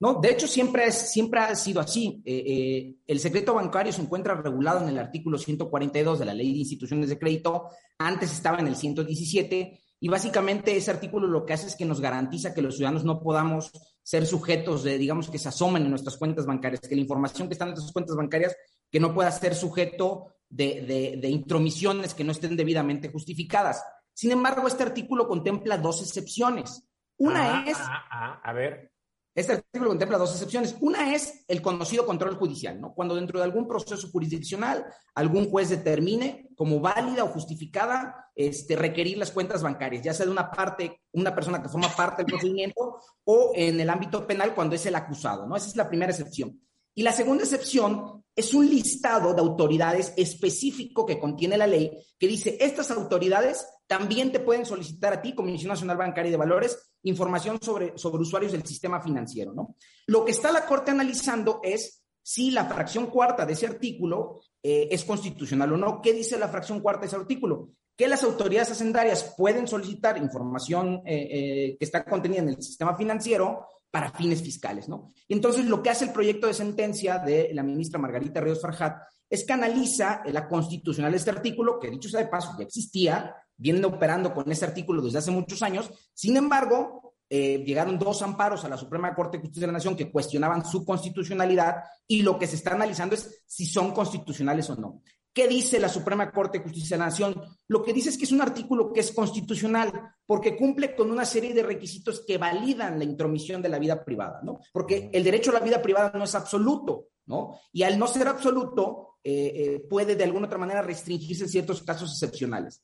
No, de hecho siempre, es, siempre ha sido así. Eh, eh, el secreto bancario se encuentra regulado en el artículo 142 de la Ley de Instituciones de Crédito. Antes estaba en el 117 y básicamente ese artículo lo que hace es que nos garantiza que los ciudadanos no podamos ser sujetos de, digamos, que se asomen en nuestras cuentas bancarias, que la información que está en nuestras cuentas bancarias, que no pueda ser sujeto de, de, intromisiones que no estén debidamente justificadas. Sin embargo, este artículo contempla dos excepciones. Una ah, es... Ah, ah, a ver. Este artículo contempla dos excepciones. Una es el conocido control judicial, ¿no? Cuando dentro de algún proceso jurisdiccional algún juez determine como válida o justificada este, requerir las cuentas bancarias, ya sea de una parte, una persona que forma parte del procedimiento o en el ámbito penal cuando es el acusado, ¿no? Esa es la primera excepción. Y la segunda excepción es un listado de autoridades específico que contiene la ley que dice, estas autoridades también te pueden solicitar a ti, Comisión Nacional Bancaria de Valores, información sobre, sobre usuarios del sistema financiero, ¿no? Lo que está la Corte analizando es si la fracción cuarta de ese artículo eh, es constitucional o no. ¿Qué dice la fracción cuarta de ese artículo? Que las autoridades hacendarias pueden solicitar información eh, eh, que está contenida en el sistema financiero para fines fiscales, ¿no? Y entonces lo que hace el proyecto de sentencia de la ministra Margarita Ríos Farjat es que analiza la constitucional de este artículo, que dicho sea de paso, ya existía, viene operando con ese artículo desde hace muchos años. Sin embargo, eh, llegaron dos amparos a la Suprema Corte de Justicia de la Nación que cuestionaban su constitucionalidad y lo que se está analizando es si son constitucionales o no. ¿Qué dice la Suprema Corte de Justicia de la Nación? Lo que dice es que es un artículo que es constitucional porque cumple con una serie de requisitos que validan la intromisión de la vida privada, ¿no? Porque el derecho a la vida privada no es absoluto, ¿no? Y al no ser absoluto, eh, eh, puede de alguna otra manera restringirse en ciertos casos excepcionales.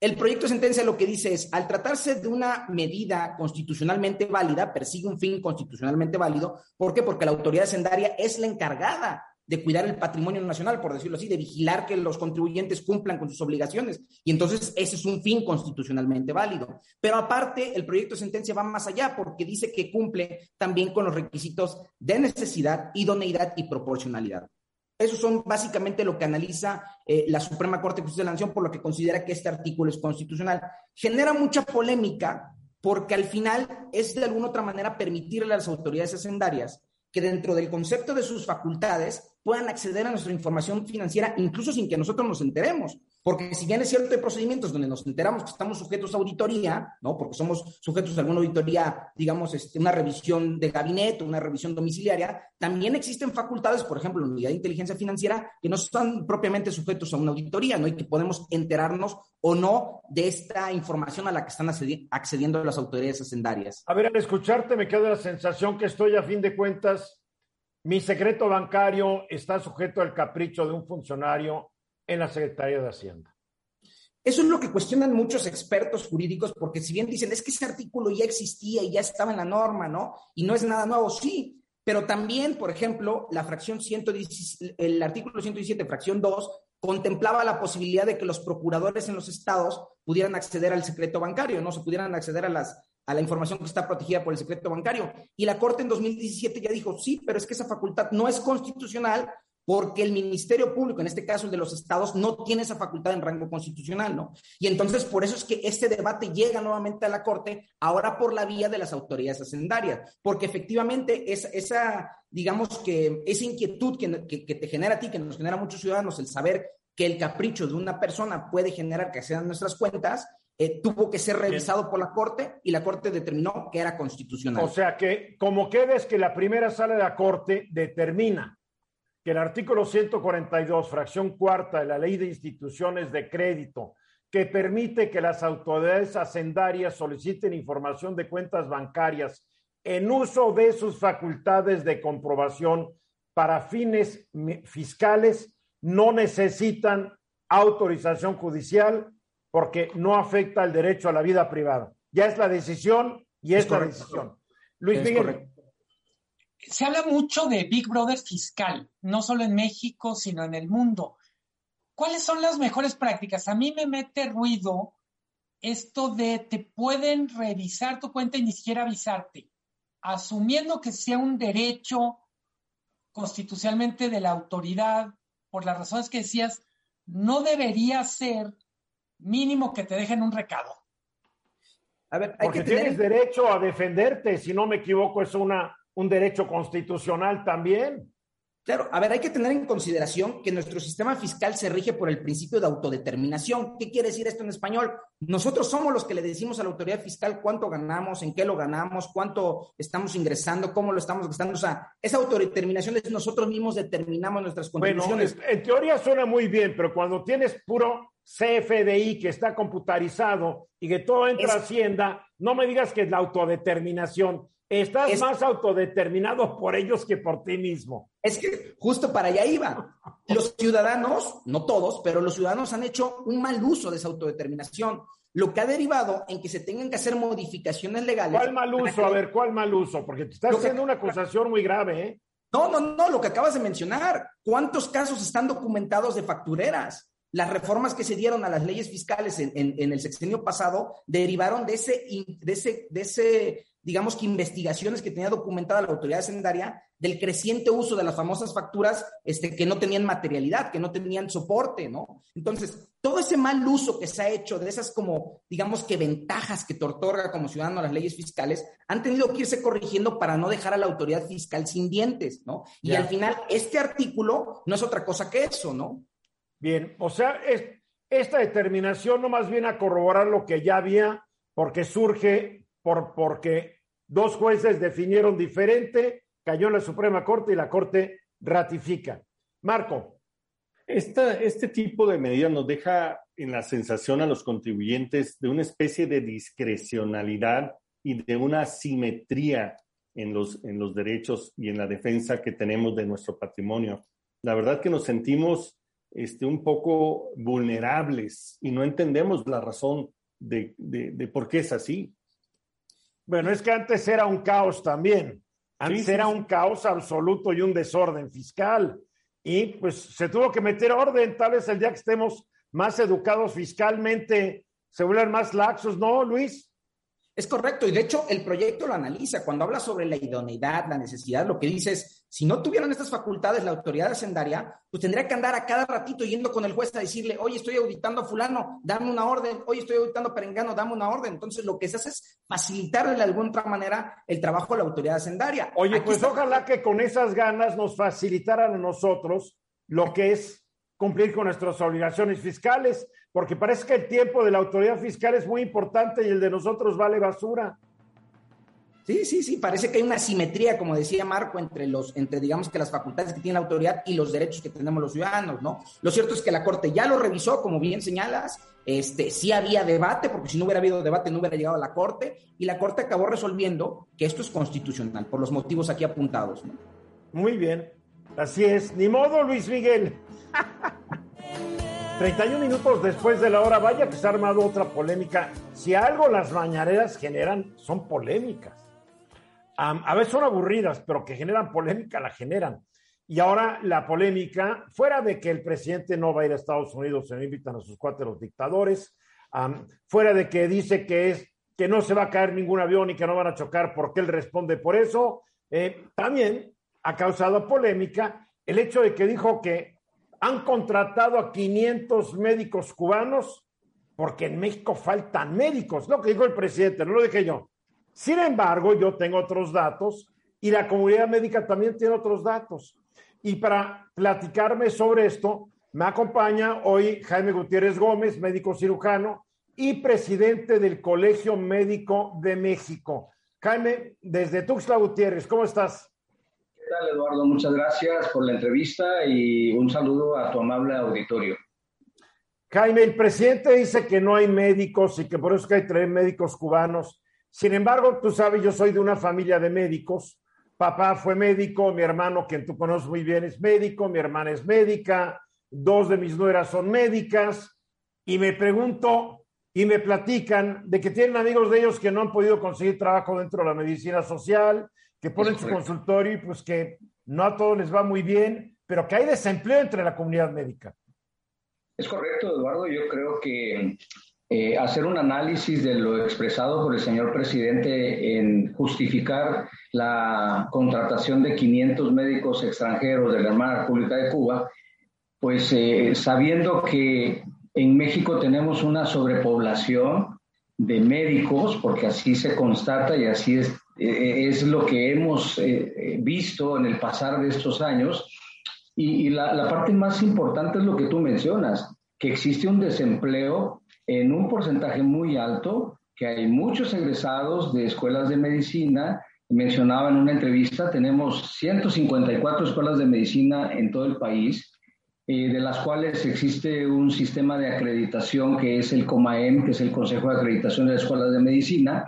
El proyecto de sentencia lo que dice es, al tratarse de una medida constitucionalmente válida, persigue un fin constitucionalmente válido. ¿Por qué? Porque la autoridad sendaria es la encargada de cuidar el patrimonio nacional, por decirlo así, de vigilar que los contribuyentes cumplan con sus obligaciones. Y entonces ese es un fin constitucionalmente válido. Pero aparte, el proyecto de sentencia va más allá porque dice que cumple también con los requisitos de necesidad, idoneidad y proporcionalidad. Esos son básicamente lo que analiza eh, la Suprema Corte de Justicia de la Nación por lo que considera que este artículo es constitucional. Genera mucha polémica porque al final es de alguna otra manera permitirle a las autoridades hacendarias que dentro del concepto de sus facultades puedan acceder a nuestra información financiera incluso sin que nosotros nos enteremos. Porque si bien es cierto, hay procedimientos donde nos enteramos que estamos sujetos a auditoría, ¿no? Porque somos sujetos a alguna auditoría, digamos, este, una revisión de gabinete, una revisión domiciliaria, también existen facultades, por ejemplo, la unidad de inteligencia financiera, que no están propiamente sujetos a una auditoría, ¿no? Y que podemos enterarnos o no de esta información a la que están accediendo las autoridades hacendarias. A ver, al escucharte me queda la sensación que estoy a fin de cuentas mi secreto bancario está sujeto al capricho de un funcionario en la Secretaría de Hacienda. Eso es lo que cuestionan muchos expertos jurídicos, porque si bien dicen, es que ese artículo ya existía y ya estaba en la norma, ¿no? Y no es nada nuevo, sí, pero también, por ejemplo, la fracción 117, el artículo 117, fracción 2, contemplaba la posibilidad de que los procuradores en los estados pudieran acceder al secreto bancario, no se pudieran acceder a las a la información que está protegida por el secreto bancario. Y la Corte en 2017 ya dijo, sí, pero es que esa facultad no es constitucional porque el Ministerio Público, en este caso el de los estados, no tiene esa facultad en rango constitucional, ¿no? Y entonces por eso es que este debate llega nuevamente a la Corte, ahora por la vía de las autoridades hacendarias, porque efectivamente esa, digamos que esa inquietud que, que, que, te genera a ti, que nos genera a muchos ciudadanos, el saber que el capricho de una persona puede generar que sean nuestras cuentas, eh, tuvo que ser revisado por la Corte y la Corte determinó que era constitucional. O sea que, como queda es que la primera sala de la Corte determina que el artículo 142, fracción cuarta de la Ley de Instituciones de Crédito, que permite que las autoridades hacendarias soliciten información de cuentas bancarias en uso de sus facultades de comprobación para fines fiscales, no necesitan autorización judicial porque no afecta el derecho a la vida privada. Ya es la decisión y es, la decisión. Luis Miguel. Se habla mucho de Big Brother fiscal, no solo en México, sino en el mundo. ¿Cuáles son las mejores prácticas? A mí me mete ruido esto de te pueden revisar tu cuenta y ni siquiera avisarte, asumiendo que sea un derecho constitucionalmente de la autoridad, por las razones que decías, no debería ser mínimo que te dejen un recado. A ver, hay Porque tienes derecho a defenderte, si no me equivoco, es una, un derecho constitucional también. Claro, a ver, hay que tener en consideración que nuestro sistema fiscal se rige por el principio de autodeterminación. ¿Qué quiere decir esto en español? Nosotros somos los que le decimos a la autoridad fiscal cuánto ganamos, en qué lo ganamos, cuánto estamos ingresando, cómo lo estamos gastando. O sea, esa autodeterminación es nosotros mismos determinamos nuestras condiciones. Bueno, en teoría suena muy bien, pero cuando tienes puro CFDI que está computarizado y que todo entra a Hacienda, no me digas que es la autodeterminación. Estás más autodeterminado por ellos que por ti mismo. Es que justo para allá iba. Los ciudadanos, no todos, pero los ciudadanos han hecho un mal uso de esa autodeterminación, lo que ha derivado en que se tengan que hacer modificaciones legales. ¿Cuál mal uso? A ver, ¿cuál mal uso? Porque te estás haciendo una acusación muy grave, ¿eh? No, no, no, lo que acabas de mencionar. ¿Cuántos casos están documentados de factureras? Las reformas que se dieron a las leyes fiscales en, en el sexenio pasado derivaron de ese, de ese, de ese digamos que investigaciones que tenía documentada la autoridad hacendaria del creciente uso de las famosas facturas este, que no tenían materialidad, que no tenían soporte, ¿no? Entonces, todo ese mal uso que se ha hecho de esas como, digamos que ventajas que te otorga como ciudadano las leyes fiscales, han tenido que irse corrigiendo para no dejar a la autoridad fiscal sin dientes, ¿no? Y al final, este artículo no es otra cosa que eso, ¿no? Bien, o sea, es, esta determinación no más viene a corroborar lo que ya había, porque surge por, porque dos jueces definieron diferente, cayó la Suprema Corte y la Corte ratifica. Marco. este tipo de medidas nos deja en la sensación a los contribuyentes de una especie de discrecionalidad y de una simetría en los, en los derechos y en la defensa que tenemos de nuestro patrimonio. La verdad que nos sentimos este, un poco vulnerables y no entendemos la razón de, de por qué es así. Bueno, es que antes era un caos también. Antes era un caos absoluto y un desorden fiscal. Y pues se tuvo que meter orden. Tal vez el día que estemos más educados fiscalmente se vuelvan más laxos, ¿no, Luis? Es correcto, y de hecho el proyecto lo analiza. Cuando habla sobre la idoneidad, la necesidad, lo que dice es, si no tuvieran estas facultades la autoridad hacendaria, pues tendría que andar a cada ratito yendo con el juez a decirle, oye, estoy auditando a fulano, dame una orden, oye, estoy auditando a Perengano, dame una orden. Entonces lo que se hace es facilitarle de alguna otra manera el trabajo a la autoridad hacendaria. Oye, pues ojalá que con esas ganas nos facilitaran a nosotros lo que es cumplir con nuestras obligaciones fiscales porque parece que el tiempo de la autoridad fiscal es muy importante y el de nosotros vale basura. Sí, sí, sí, parece que hay una simetría, como decía Marco, entre los, entre digamos que las facultades que tiene la autoridad y los derechos que tenemos los ciudadanos, ¿no? Lo cierto es que la Corte ya lo revisó, como bien señalas, este, sí había debate, porque si no hubiera habido debate no hubiera llegado a la Corte, y la Corte acabó resolviendo que esto es constitucional, por los motivos aquí apuntados, ¿no? Muy bien, así es, ni modo, Luis Miguel. 31 minutos después de la hora, vaya que se ha armado otra polémica. Si algo las mañaneras generan, son polémicas. a veces son aburridas, pero que generan polémica, la generan. Y ahora la polémica, fuera de que el presidente no va a ir a Estados Unidos, se invitan a sus cuatro los dictadores, fuera de que dice que es que no se va a caer ningún avión y que no van a chocar porque él responde por eso, eh, también ha causado polémica el hecho de que dijo que han contratado a 500 médicos cubanos porque en México faltan médicos, lo que dijo el presidente, no lo dije yo. Sin embargo, yo tengo otros datos y la comunidad médica también tiene otros datos. Y para platicarme sobre esto, me acompaña hoy Jaime Gutiérrez Gómez, médico cirujano y presidente del Colegio Médico de México. Jaime, desde Tuxtla Gutiérrez, ¿cómo estás? Eduardo? Muchas gracias por la entrevista y un saludo a tu amable auditorio. Jaime, el presidente dice que no hay médicos y que por eso que hay tres médicos cubanos. Sin embargo, tú sabes, yo soy de una familia de médicos. Papá fue médico, mi hermano, quien tú conoces muy bien, es médico, mi hermana es médica, dos de mis nueras son médicas, y me pregunto y me platican de que tienen amigos de ellos que no han podido conseguir trabajo dentro de la medicina social, que ponen su consultorio y pues que no a todos les va muy bien, pero que hay desempleo entre la comunidad médica. Es correcto, Eduardo. Yo creo que eh, hacer un análisis de lo expresado por el señor presidente en justificar la contratación de 500 médicos extranjeros de la Hermana República de Cuba, pues eh, sabiendo que en México tenemos una sobrepoblación de médicos, porque así se constata y así es, eh, es lo que hemos visto en el pasar de estos años. Y, la, parte más importante es lo que tú mencionas, que existe un desempleo en un porcentaje muy alto, que hay muchos egresados de escuelas de medicina. Mencionaba en una entrevista, tenemos 154 escuelas de medicina en todo el país, eh, de las cuales existe un sistema de acreditación que es el COMAEM, que es el Consejo de Acreditación de las Escuelas de Medicina,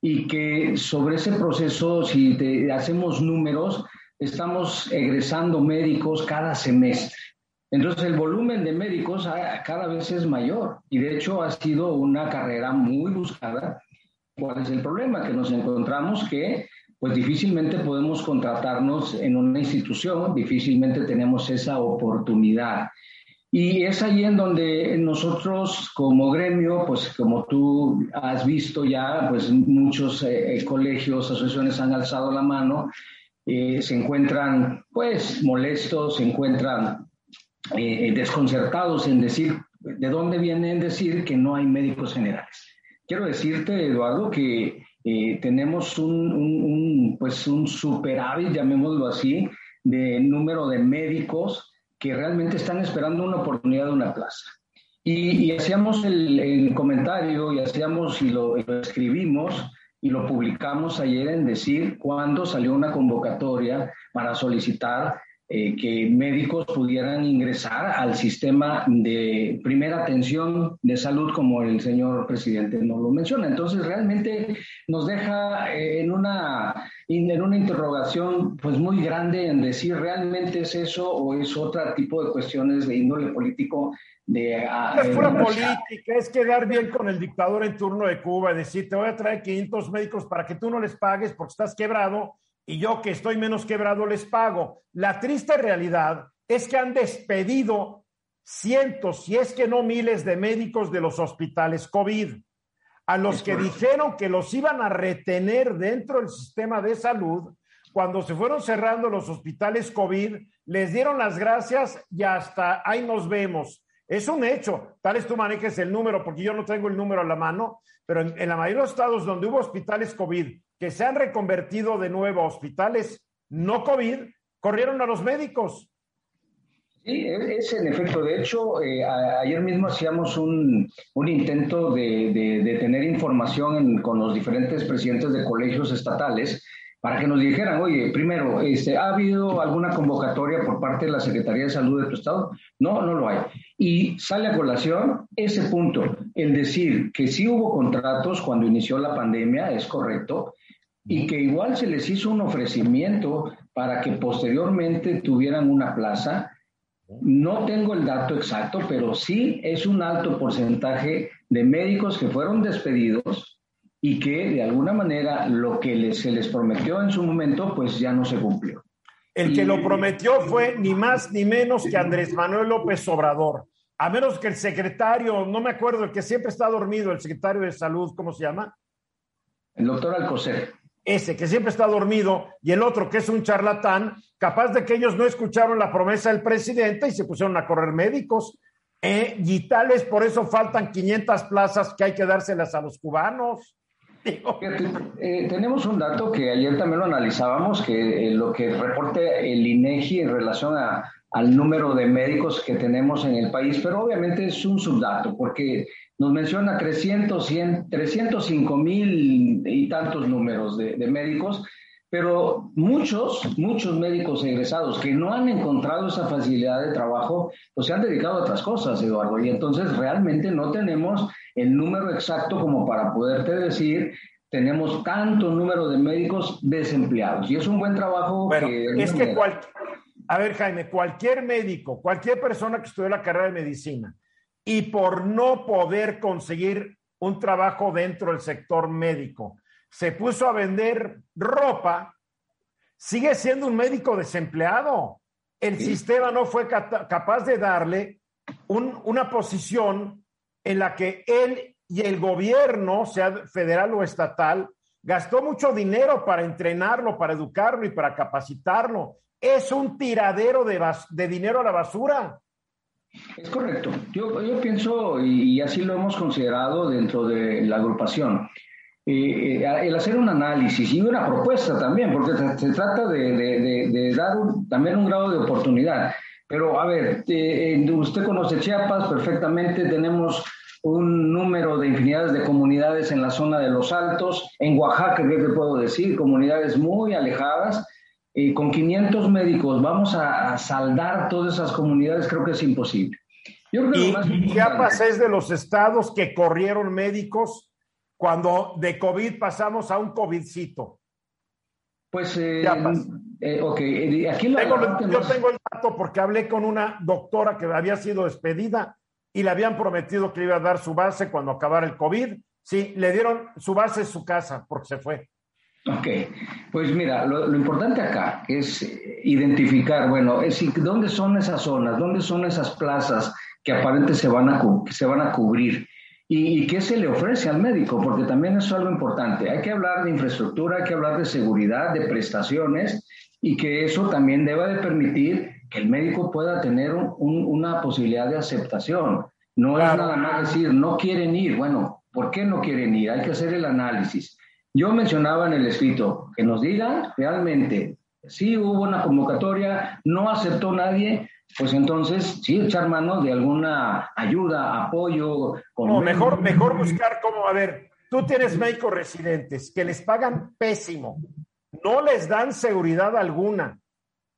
y que sobre ese proceso, si hacemos números, estamos egresando médicos cada semestre. Entonces el volumen de médicos cada vez es mayor y de hecho ha sido una carrera muy buscada. ¿Cuál es el problema? Que nos encontramos que pues difícilmente podemos contratarnos en una institución, difícilmente tenemos esa oportunidad. Y es ahí en donde nosotros como gremio, pues como tú has visto ya, pues muchos eh, eh, colegios, asociaciones han alzado la mano, eh, se encuentran pues molestos, se encuentran eh, desconcertados en decir, ¿de dónde vienen decir que no hay médicos generales? Quiero decirte, Eduardo, que eh, tenemos un, pues un superávit, llamémoslo así, de número de médicos que realmente están esperando una oportunidad de una plaza. Y, hacíamos el, comentario y hacíamos y lo, lo escribimos y lo publicamos ayer en decir cuándo salió una convocatoria para solicitar eh, que médicos pudieran ingresar al sistema de primera atención de salud, como el señor presidente nos lo menciona. Entonces, realmente nos deja eh, en, una, en una interrogación pues, muy grande en decir, ¿realmente es eso o es otro tipo de cuestiones de índole político? De, ah, es pura política, es quedar bien con el dictador en turno de Cuba, decir, te voy a traer 500 médicos para que tú no les pagues porque estás quebrado y yo que estoy menos quebrado les pago. La triste realidad es que han despedido cientos, si es que no miles de médicos de los hospitales COVID, a los que dijeron que los iban a retener dentro del sistema de salud. Cuando se fueron cerrando los hospitales COVID, les dieron las gracias y hasta ahí nos vemos. Es un hecho. Tal vez tú manejes el número, porque yo no tengo el número a la mano, pero en, en la mayoría de los estados donde hubo hospitales COVID que se han reconvertido de nuevo a hospitales no COVID, corrieron a los médicos. Sí, es en efecto. De hecho, eh, ayer mismo hacíamos un, un intento de, de, tener información con los diferentes presidentes de colegios estatales para que nos dijeran, oye, primero, este, ¿ha habido alguna convocatoria por parte de la Secretaría de Salud de tu estado? No, no lo hay. Y sale a colación ese punto, el decir que sí hubo contratos cuando inició la pandemia, es correcto, y que igual se les hizo un ofrecimiento para que posteriormente tuvieran una plaza. No tengo el dato exacto, pero sí es un alto porcentaje de médicos que fueron despedidos y que de alguna manera lo que se les prometió en su momento pues ya no se cumplió. El que lo prometió fue ni más ni menos que Andrés Manuel López Obrador. A menos que el secretario, no me acuerdo, el que siempre está dormido, el secretario de salud, ¿cómo se llama? El doctor Alcocer ese que siempre está dormido y el otro que es un charlatán, capaz de que ellos no escucharon la promesa del presidente y se pusieron a correr médicos. Eh, y tales, por eso faltan 500 plazas que hay que dárselas a los cubanos. Eh, tenemos un dato que ayer también lo analizábamos, que eh, lo que reporte el INEGI en relación a, al número de médicos que tenemos en el país, pero obviamente es un subdato, porque nos menciona 300, 100, 305 mil y tantos números de, médicos, pero muchos, muchos médicos egresados que no han encontrado esa facilidad de trabajo, pues se han dedicado a otras cosas, Eduardo, y entonces realmente no tenemos el número exacto como para poderte decir tenemos tanto número de médicos desempleados. Y es un buen trabajo que... Es que a ver, Jaime, cualquier médico, cualquier persona que estudió la carrera de medicina y por no poder conseguir un trabajo dentro del sector médico, se puso a vender ropa, sigue siendo un médico desempleado. El sistema no fue capaz de darle una posición en la que él y el gobierno, sea federal o estatal, gastó mucho dinero para entrenarlo, para educarlo y para capacitarlo. Es un tiradero de, de dinero a la basura. Es correcto. Yo, pienso, y así lo hemos considerado dentro de la agrupación, eh, eh, el hacer un análisis y una propuesta también, porque se, trata de, dar también un grado de oportunidad. Pero a ver, eh, usted conoce Chiapas perfectamente, tenemos un número de infinidades de comunidades en la zona de los Altos, en Oaxaca, ¿qué te puedo decir? Comunidades muy alejadas. Y con 500 médicos, ¿vamos a, saldar todas esas comunidades? Creo que es imposible. Yo creo y Chiapas es de los estados que corrieron médicos cuando de COVID pasamos a un COVIDcito? Pues, eh, eh ok, eh, aquí lo Yo tengo el dato porque hablé con una doctora que había sido despedida y le habían prometido que le iba a dar su base cuando acabara el COVID. Sí, le dieron su base en su casa porque se fue. Ok, pues mira, lo, importante acá es identificar, bueno, es, dónde son esas zonas, dónde son esas plazas que aparentemente se van a, se van a cubrir ¿Y, qué se le ofrece al médico? Porque también es algo importante. Hay que hablar de infraestructura, hay que hablar de seguridad, de prestaciones y que eso también deba de permitir que el médico pueda tener una posibilidad de aceptación. No es nada más decir, no quieren ir. Bueno, ¿por qué no quieren ir? Hay que hacer el análisis. Yo mencionaba en el escrito que nos digan realmente, si hubo una convocatoria, no aceptó nadie, pues entonces sí echar mano de alguna ayuda, apoyo. No, mejor, mejor buscar cómo, a ver, tú tienes médicos residentes que les pagan pésimo, no les dan seguridad alguna.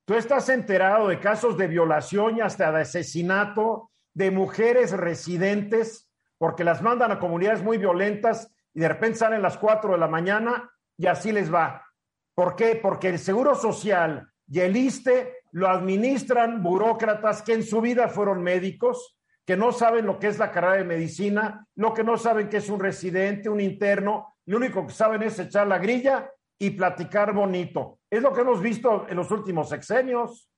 Tú estás enterado de casos de violación y hasta de asesinato de mujeres residentes porque las mandan a comunidades muy violentas y de repente salen las 4 de la mañana y así les va. ¿Por qué? Porque el Seguro Social y el ISTE lo administran burócratas que en su vida fueron médicos, que no saben lo que es la carrera de medicina, lo que no saben que es un residente, un interno, lo único que saben es echar la grilla y platicar bonito. Es lo que hemos visto en los últimos sexenios.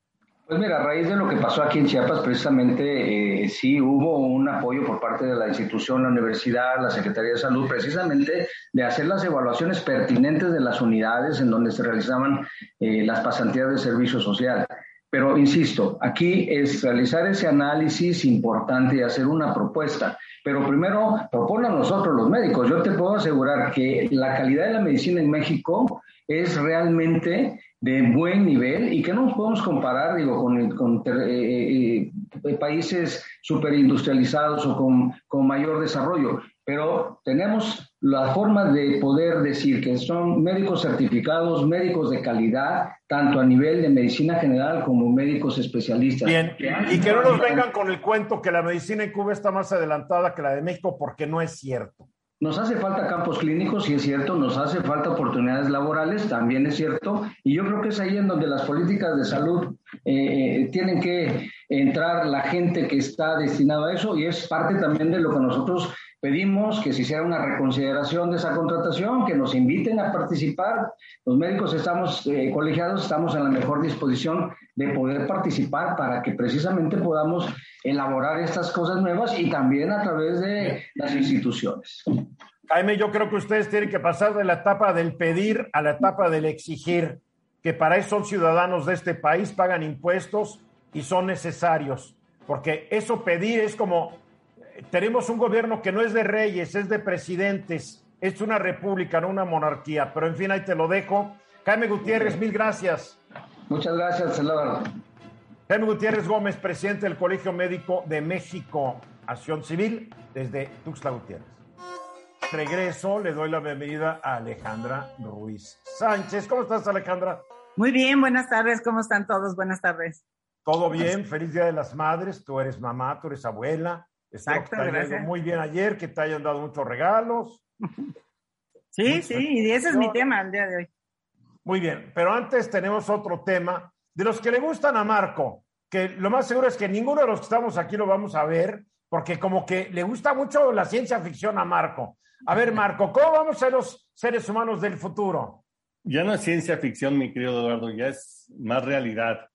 Pues mira, a raíz de lo que pasó aquí en Chiapas, precisamente eh, sí hubo un apoyo por parte de la institución, la universidad, la Secretaría de Salud, precisamente de hacer las evaluaciones pertinentes de las unidades en donde se realizaban eh, las pasantías de servicio social. Pero insisto, aquí es realizar ese análisis importante y hacer una propuesta. Pero primero, propone a nosotros los médicos. Yo te puedo asegurar que la calidad de la medicina en México es realmente de buen nivel y que no nos podemos comparar, digo, con, con eh, eh, países superindustrializados o con, con, mayor desarrollo, pero tenemos la forma de poder decir que son médicos certificados, médicos de calidad, tanto a nivel de medicina general como médicos especialistas. Bien, y que no nos vengan con el cuento que la medicina en Cuba está más adelantada que la de México, porque no es cierto. Nos hace falta campos clínicos, sí es cierto, nos hace falta oportunidades laborales, también es cierto, y yo creo que es ahí en donde las políticas de salud eh, tienen que entrar la gente que está destinada a eso, y es parte también de lo que nosotros pedimos, que se hiciera una reconsideración de esa contratación, que nos inviten a participar. Los médicos estamos eh, colegiados, estamos en la mejor disposición de poder participar para que precisamente podamos elaborar estas cosas nuevas y también a través de las instituciones. Jaime, yo creo que ustedes tienen que pasar de la etapa del pedir a la etapa del exigir, que para eso son ciudadanos de este país, pagan impuestos y son necesarios, porque eso pedir es como, tenemos un gobierno que no es de reyes, es de presidentes, es una república, no una monarquía, pero en fin, ahí te lo dejo. Jaime Gutiérrez, mil gracias. Muchas gracias, senador. Jaime Gutiérrez Gómez, presidente del Colegio Médico de México, Acción Civil, desde Tuxtla Gutiérrez. Regreso, le doy la bienvenida a Alejandra Ruiz Sánchez. ¿Cómo estás, Alejandra? Muy bien, buenas tardes. ¿Cómo están todos? Buenas tardes. Todo bien, feliz Día de las Madres. Tú eres mamá, tú eres abuela. Exacto, gracias. Muy bien ayer, que te hayan dado muchos regalos. Sí, sí, y ese es mi tema el día de hoy. Muy bien, pero antes tenemos otro tema de los que le gustan a Marco, que lo más seguro es que ninguno de los que estamos aquí lo vamos a ver, porque como que le gusta mucho la ciencia ficción a Marco. A ver, Marco, ¿cómo vamos a ser los seres humanos del futuro? Ya no es ciencia ficción, mi querido Eduardo, ya es más realidad.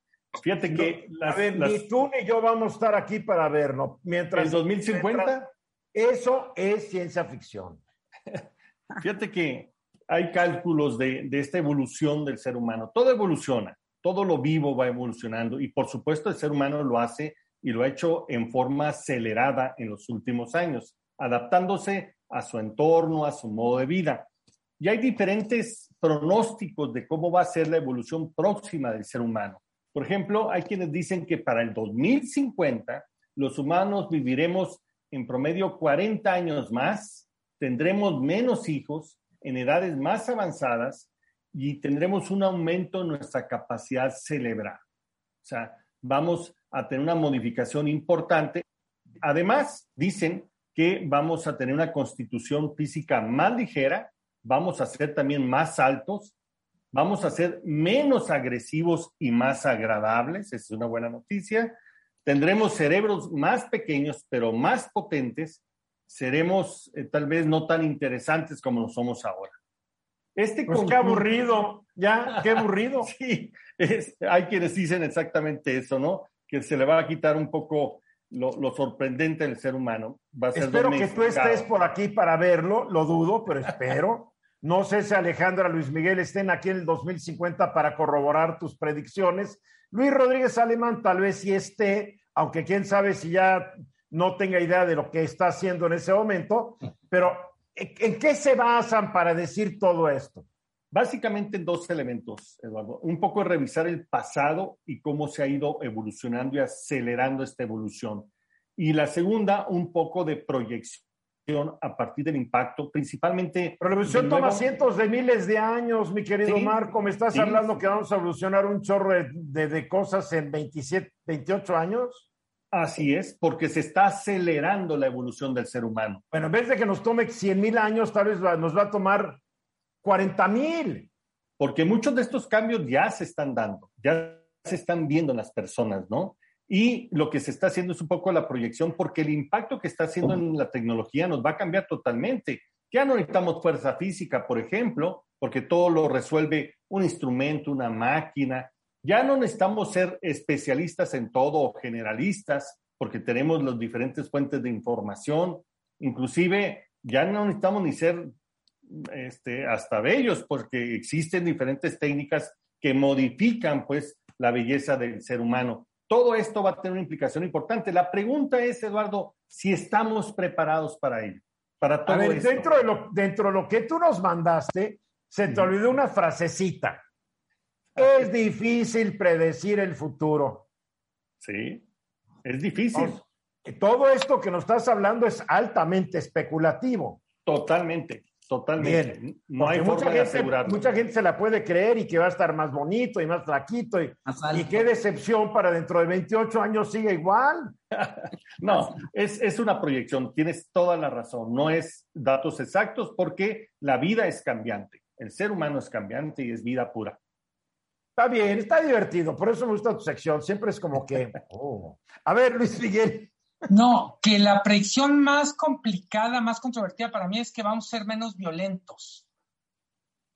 Fíjate que las, ni tú ni yo vamos a estar aquí para verlo. Mientras, ¿En 2050? eso es ciencia ficción. Fíjate que hay cálculos de, de, esta evolución del ser humano. Todo evoluciona, todo lo vivo va evolucionando y por supuesto el ser humano lo hace y lo ha hecho en forma acelerada en los últimos años, adaptándose a su entorno, a su modo de vida. Y hay diferentes pronósticos de cómo va a ser la evolución próxima del ser humano. Por ejemplo, hay quienes dicen que para el 2050 los humanos viviremos en promedio 40 años más, tendremos menos hijos en edades más avanzadas y tendremos un aumento en nuestra capacidad cerebral. O sea, vamos a tener una modificación importante. Además, dicen que vamos a tener una constitución física más ligera, vamos a ser también más altos, vamos a ser menos agresivos y más agradables, esa es una buena noticia. Tendremos cerebros más pequeños, pero más potentes. Seremos eh, tal vez no tan interesantes como lo somos ahora. Este pues qué aburrido, ya, qué aburrido. sí, hay quienes dicen exactamente eso, ¿no? Que se le va a quitar un poco lo, sorprendente del ser humano. Va a ser espero que tú estés por aquí para verlo, lo dudo, pero espero. No sé si Alejandra, Luis Miguel estén aquí en el 2050 para corroborar tus predicciones. Luis Rodríguez Alemán tal vez sí esté, aunque quién sabe si ya no tenga idea de lo que está haciendo en ese momento, pero ¿en qué se basan para decir todo esto? Básicamente en dos elementos, Eduardo. Un poco revisar el pasado y cómo se ha ido evolucionando y acelerando esta evolución. Y la segunda, un poco de proyección a partir del impacto, principalmente... Pero la evolución toma cientos de miles de años, mi querido Marco. ¿Me estás hablando que vamos a evolucionar un chorro de, de, cosas en 27, 28 años? Así es, porque se está acelerando la evolución del ser humano. Bueno, en vez de que nos tome 100 mil años, tal vez nos va a tomar 40 mil. Porque muchos de estos cambios ya se están dando, ya se están viendo en las personas, ¿no? Y lo que se está haciendo es un poco la proyección, porque el impacto que está haciendo en la tecnología nos va a cambiar totalmente. Ya no necesitamos fuerza física, por ejemplo, porque todo lo resuelve un instrumento, una máquina. Ya no necesitamos ser especialistas en todo o generalistas, porque tenemos las diferentes fuentes de información. Inclusive, ya no necesitamos ni ser este, hasta bellos, porque existen diferentes técnicas que modifican pues la belleza del ser humano. Todo esto va a tener una implicación importante. La pregunta es, Eduardo, si estamos preparados para ello. Para todo Dentro, de lo, dentro de lo que tú nos mandaste, se te olvidó una frasecita. Es difícil predecir el futuro. Sí, es difícil. todo esto que nos estás hablando es altamente especulativo. Totalmente. Totalmente. no hay mucha gente, Mucha gente se la puede creer y que va a estar más bonito y más flaquito. Y, y qué decepción para dentro de 28 años sigue igual. no, es, es una proyección. Tienes toda la razón. No es datos exactos porque la vida es cambiante. El ser humano es cambiante y es vida pura. Está bien, está divertido. Por eso me gusta tu sección. Siempre es como que. Oh. A ver, Luis Miguel. No, que la predicción más complicada, más controvertida para mí es que vamos a ser menos violentos.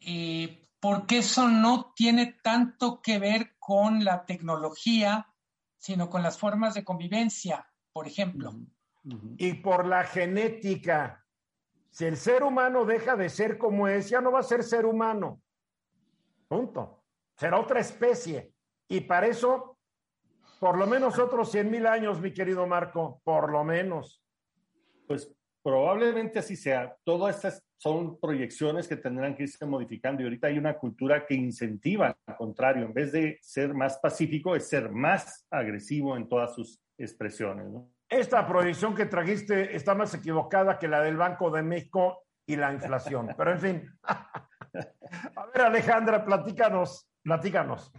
Eh, porque eso no tiene tanto que ver con la tecnología, sino con las formas de convivencia, por ejemplo. Y por la genética. Si el ser humano deja de ser como es, ya no va a ser ser humano. Punto. Será otra especie. Y para eso por lo menos otros 100 mil años, mi querido Marco, por lo menos. Pues probablemente así sea. Todas estas son proyecciones que tendrán que irse modificando y ahorita hay una cultura que incentiva, al contrario, en vez de ser más pacífico, es ser más agresivo en todas sus expresiones. Esta proyección que trajiste está más equivocada que la del Banco de México y la inflación. Pero en fin. A ver, Alejandra, platícanos, platícanos.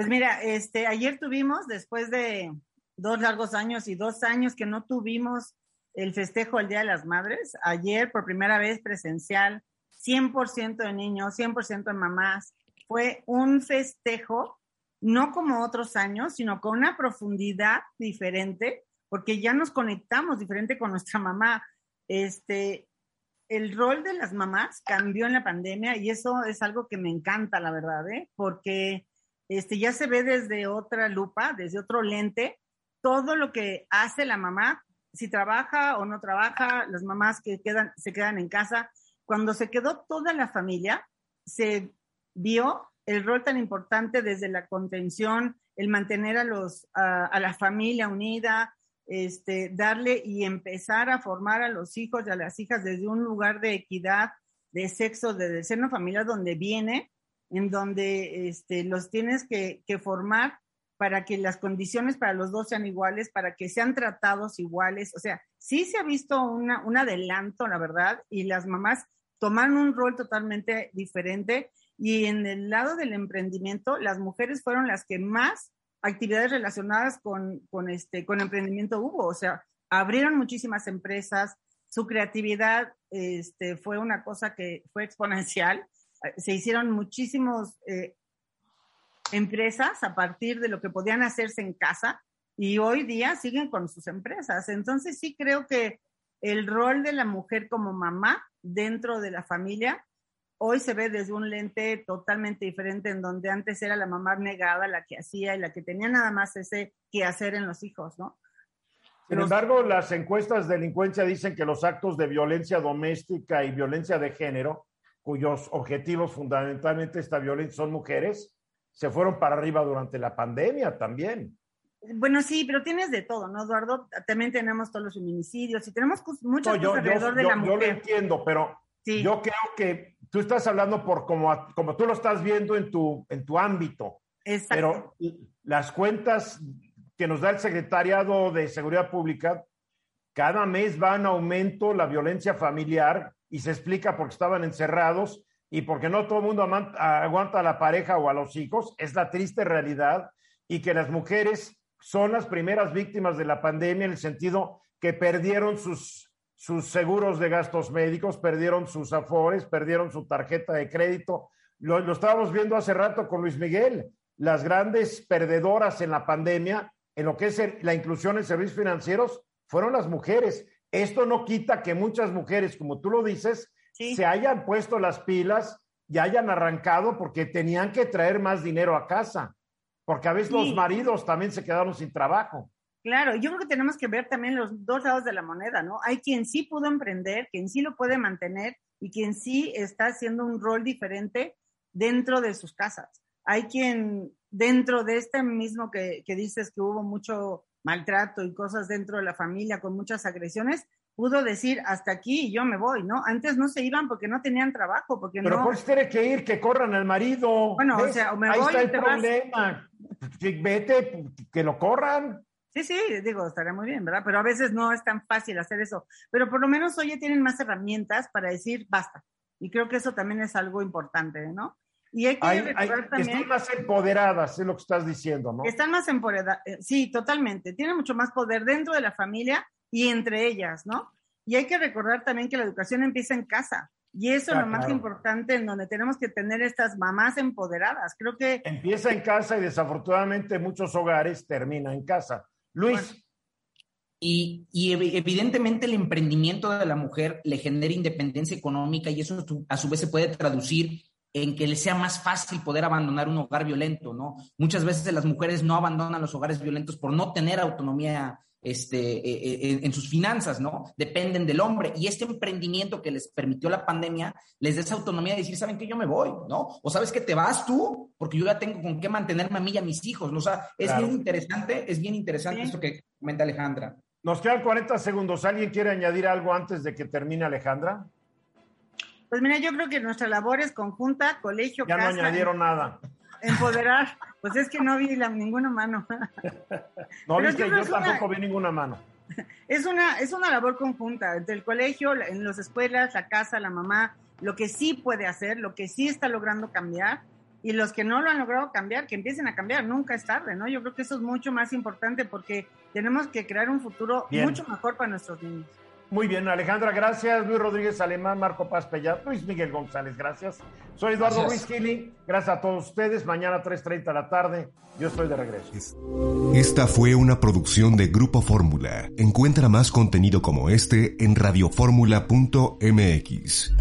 Pues mira, este, ayer tuvimos, después de dos largos años y dos años que no tuvimos el festejo del Día de las Madres, ayer por primera vez presencial, 100% de niños, 100% de mamás, fue un festejo no como otros años, sino con una profundidad diferente, porque ya nos conectamos diferente con nuestra mamá. Este, el rol de las mamás cambió en la pandemia y eso es algo que me encanta, la verdad, ¿eh? porque este, ya se ve desde otra lupa, desde otro lente, todo lo que hace la mamá, si trabaja o no trabaja, las mamás que quedan, se quedan en casa. Cuando se quedó toda la familia, se vio el rol tan importante desde la contención, el mantener a, los, a la familia unida, este, darle y empezar a formar a los hijos y a las hijas desde un lugar de equidad, de sexo, de seno familiar donde viene, en donde este, los tienes que, formar para que las condiciones para los dos sean iguales, para que sean tratados iguales. O sea, sí se ha visto una, un adelanto, la verdad, y las mamás toman un rol totalmente diferente. Y en el lado del emprendimiento, las mujeres fueron las que más actividades relacionadas con, con, este, con emprendimiento hubo, o sea, abrieron muchísimas empresas, su creatividad este, fue una cosa que fue exponencial, se hicieron muchísimas eh, empresas a partir de lo que podían hacerse en casa y hoy día siguen con sus empresas. Entonces sí creo que el rol de la mujer como mamá dentro de la familia hoy se ve desde un lente totalmente diferente en donde antes era la mamá negada la que hacía y la que tenía nada más ese que hacer en los hijos, ¿no? Sin embargo, las encuestas de delincuencia dicen que los actos de violencia doméstica y violencia de género, cuyos objetivos fundamentalmente esta violencia son mujeres, se fueron para arriba durante la pandemia también. Bueno, sí, pero tienes de todo, ¿no, Eduardo? También tenemos todos los feminicidios y tenemos muchas cosas alrededor de la mujer. Yo lo entiendo, pero yo creo que tú estás hablando por como, como tú lo estás viendo en tu, en tu ámbito. Exacto. Pero las cuentas que nos da el Secretariado de Seguridad Pública, cada mes va en aumento la violencia familiar y se explica porque estaban encerrados y porque no todo el mundo aguanta a la pareja o a los hijos. Es la triste realidad y que las mujeres son las primeras víctimas de la pandemia en el sentido que perdieron sus sus seguros de gastos médicos, perdieron sus afores, perdieron su tarjeta de crédito. Lo, lo, estábamos viendo hace rato con Luis Miguel. Las grandes perdedoras en la pandemia, en lo que es la inclusión en servicios financieros, fueron las mujeres. Esto no quita que muchas mujeres, como tú lo dices, se hayan puesto las pilas y hayan arrancado porque tenían que traer más dinero a casa, porque a veces los maridos también se quedaron sin trabajo. Claro, yo creo que tenemos que ver también los dos lados de la moneda, ¿no? Hay quien sí pudo emprender, quien sí lo puede mantener y quien sí está haciendo un rol diferente dentro de sus casas. Hay quien dentro de este mismo que, que dices que hubo mucho maltrato y cosas dentro de la familia con muchas agresiones, pudo decir hasta aquí y yo me voy, ¿no? Antes no se iban porque no tenían trabajo, porque Pero no. pues tiene que ir, que corran al marido. Bueno, o sea, o me Ahí voy está y el te vas. problema. Vete, que lo corran. Sí, sí, digo, estaría muy bien, ¿verdad? Pero a veces no es tan fácil hacer eso. Pero por lo menos hoy ya tienen más herramientas para decir basta. Y creo que eso también es algo importante, ¿no? Y hay que Hay- recordar hay- también. están más empoderadas, es lo que estás diciendo, ¿no? Están más empoderadas, eh, sí, totalmente. Tienen mucho más poder dentro de la familia y entre ellas, ¿no? Y hay que recordar también que la educación empieza en casa. Y eso Ah, es lo más claro. importante en donde tenemos que tener estas mamás empoderadas. Creo que Empieza en casa y desafortunadamente muchos hogares termina en casa. Luis, Y, y ev- evidentemente el emprendimiento de la mujer le genera independencia económica y eso a su vez se puede traducir en que le sea más fácil poder abandonar un hogar violento, ¿no? Muchas veces las mujeres no abandonan los hogares violentos por no tener autonomía este, eh, eh, en sus finanzas, ¿no? Dependen del hombre. Y este emprendimiento que les permitió la pandemia les da esa autonomía de decir, ¿saben qué? Yo me voy, ¿no? O sabes que te vas tú, porque yo ya tengo con qué mantenerme a mí y a mis hijos, ¿no? O sea, es Claro. bien interesante, es bien interesante Sí. esto que comenta Alejandra. nos quedan 40 segundos. ¿Alguien quiere añadir algo antes de que termine Alejandra? Pues mira, yo creo que nuestra labor es conjunta, colegio, Ya no casa, añadieron nada. empoderar. Pues es que no vi la, ninguna mano. No, Pero viste, yo una- tampoco vi ninguna mano. Es una, es una labor conjunta entre el colegio, en las escuelas, la casa, la mamá, lo que sí puede hacer, lo que sí está logrando cambiar y los que no lo han logrado cambiar, que empiecen a cambiar, nunca es tarde, ¿no? Yo creo que eso es mucho más importante porque tenemos que crear un futuro Bien. mucho mejor para nuestros niños. Muy bien, Alejandra, gracias. Luis Rodríguez Alemán, Marco Paz Pellat, Luis Miguel González, gracias. Soy Eduardo Ruiz Gili, gracias a todos ustedes. Mañana 3.30 de la tarde, yo estoy de regreso. Esta fue una producción de Grupo Fórmula. Encuentra más contenido como este en radioformula.mx.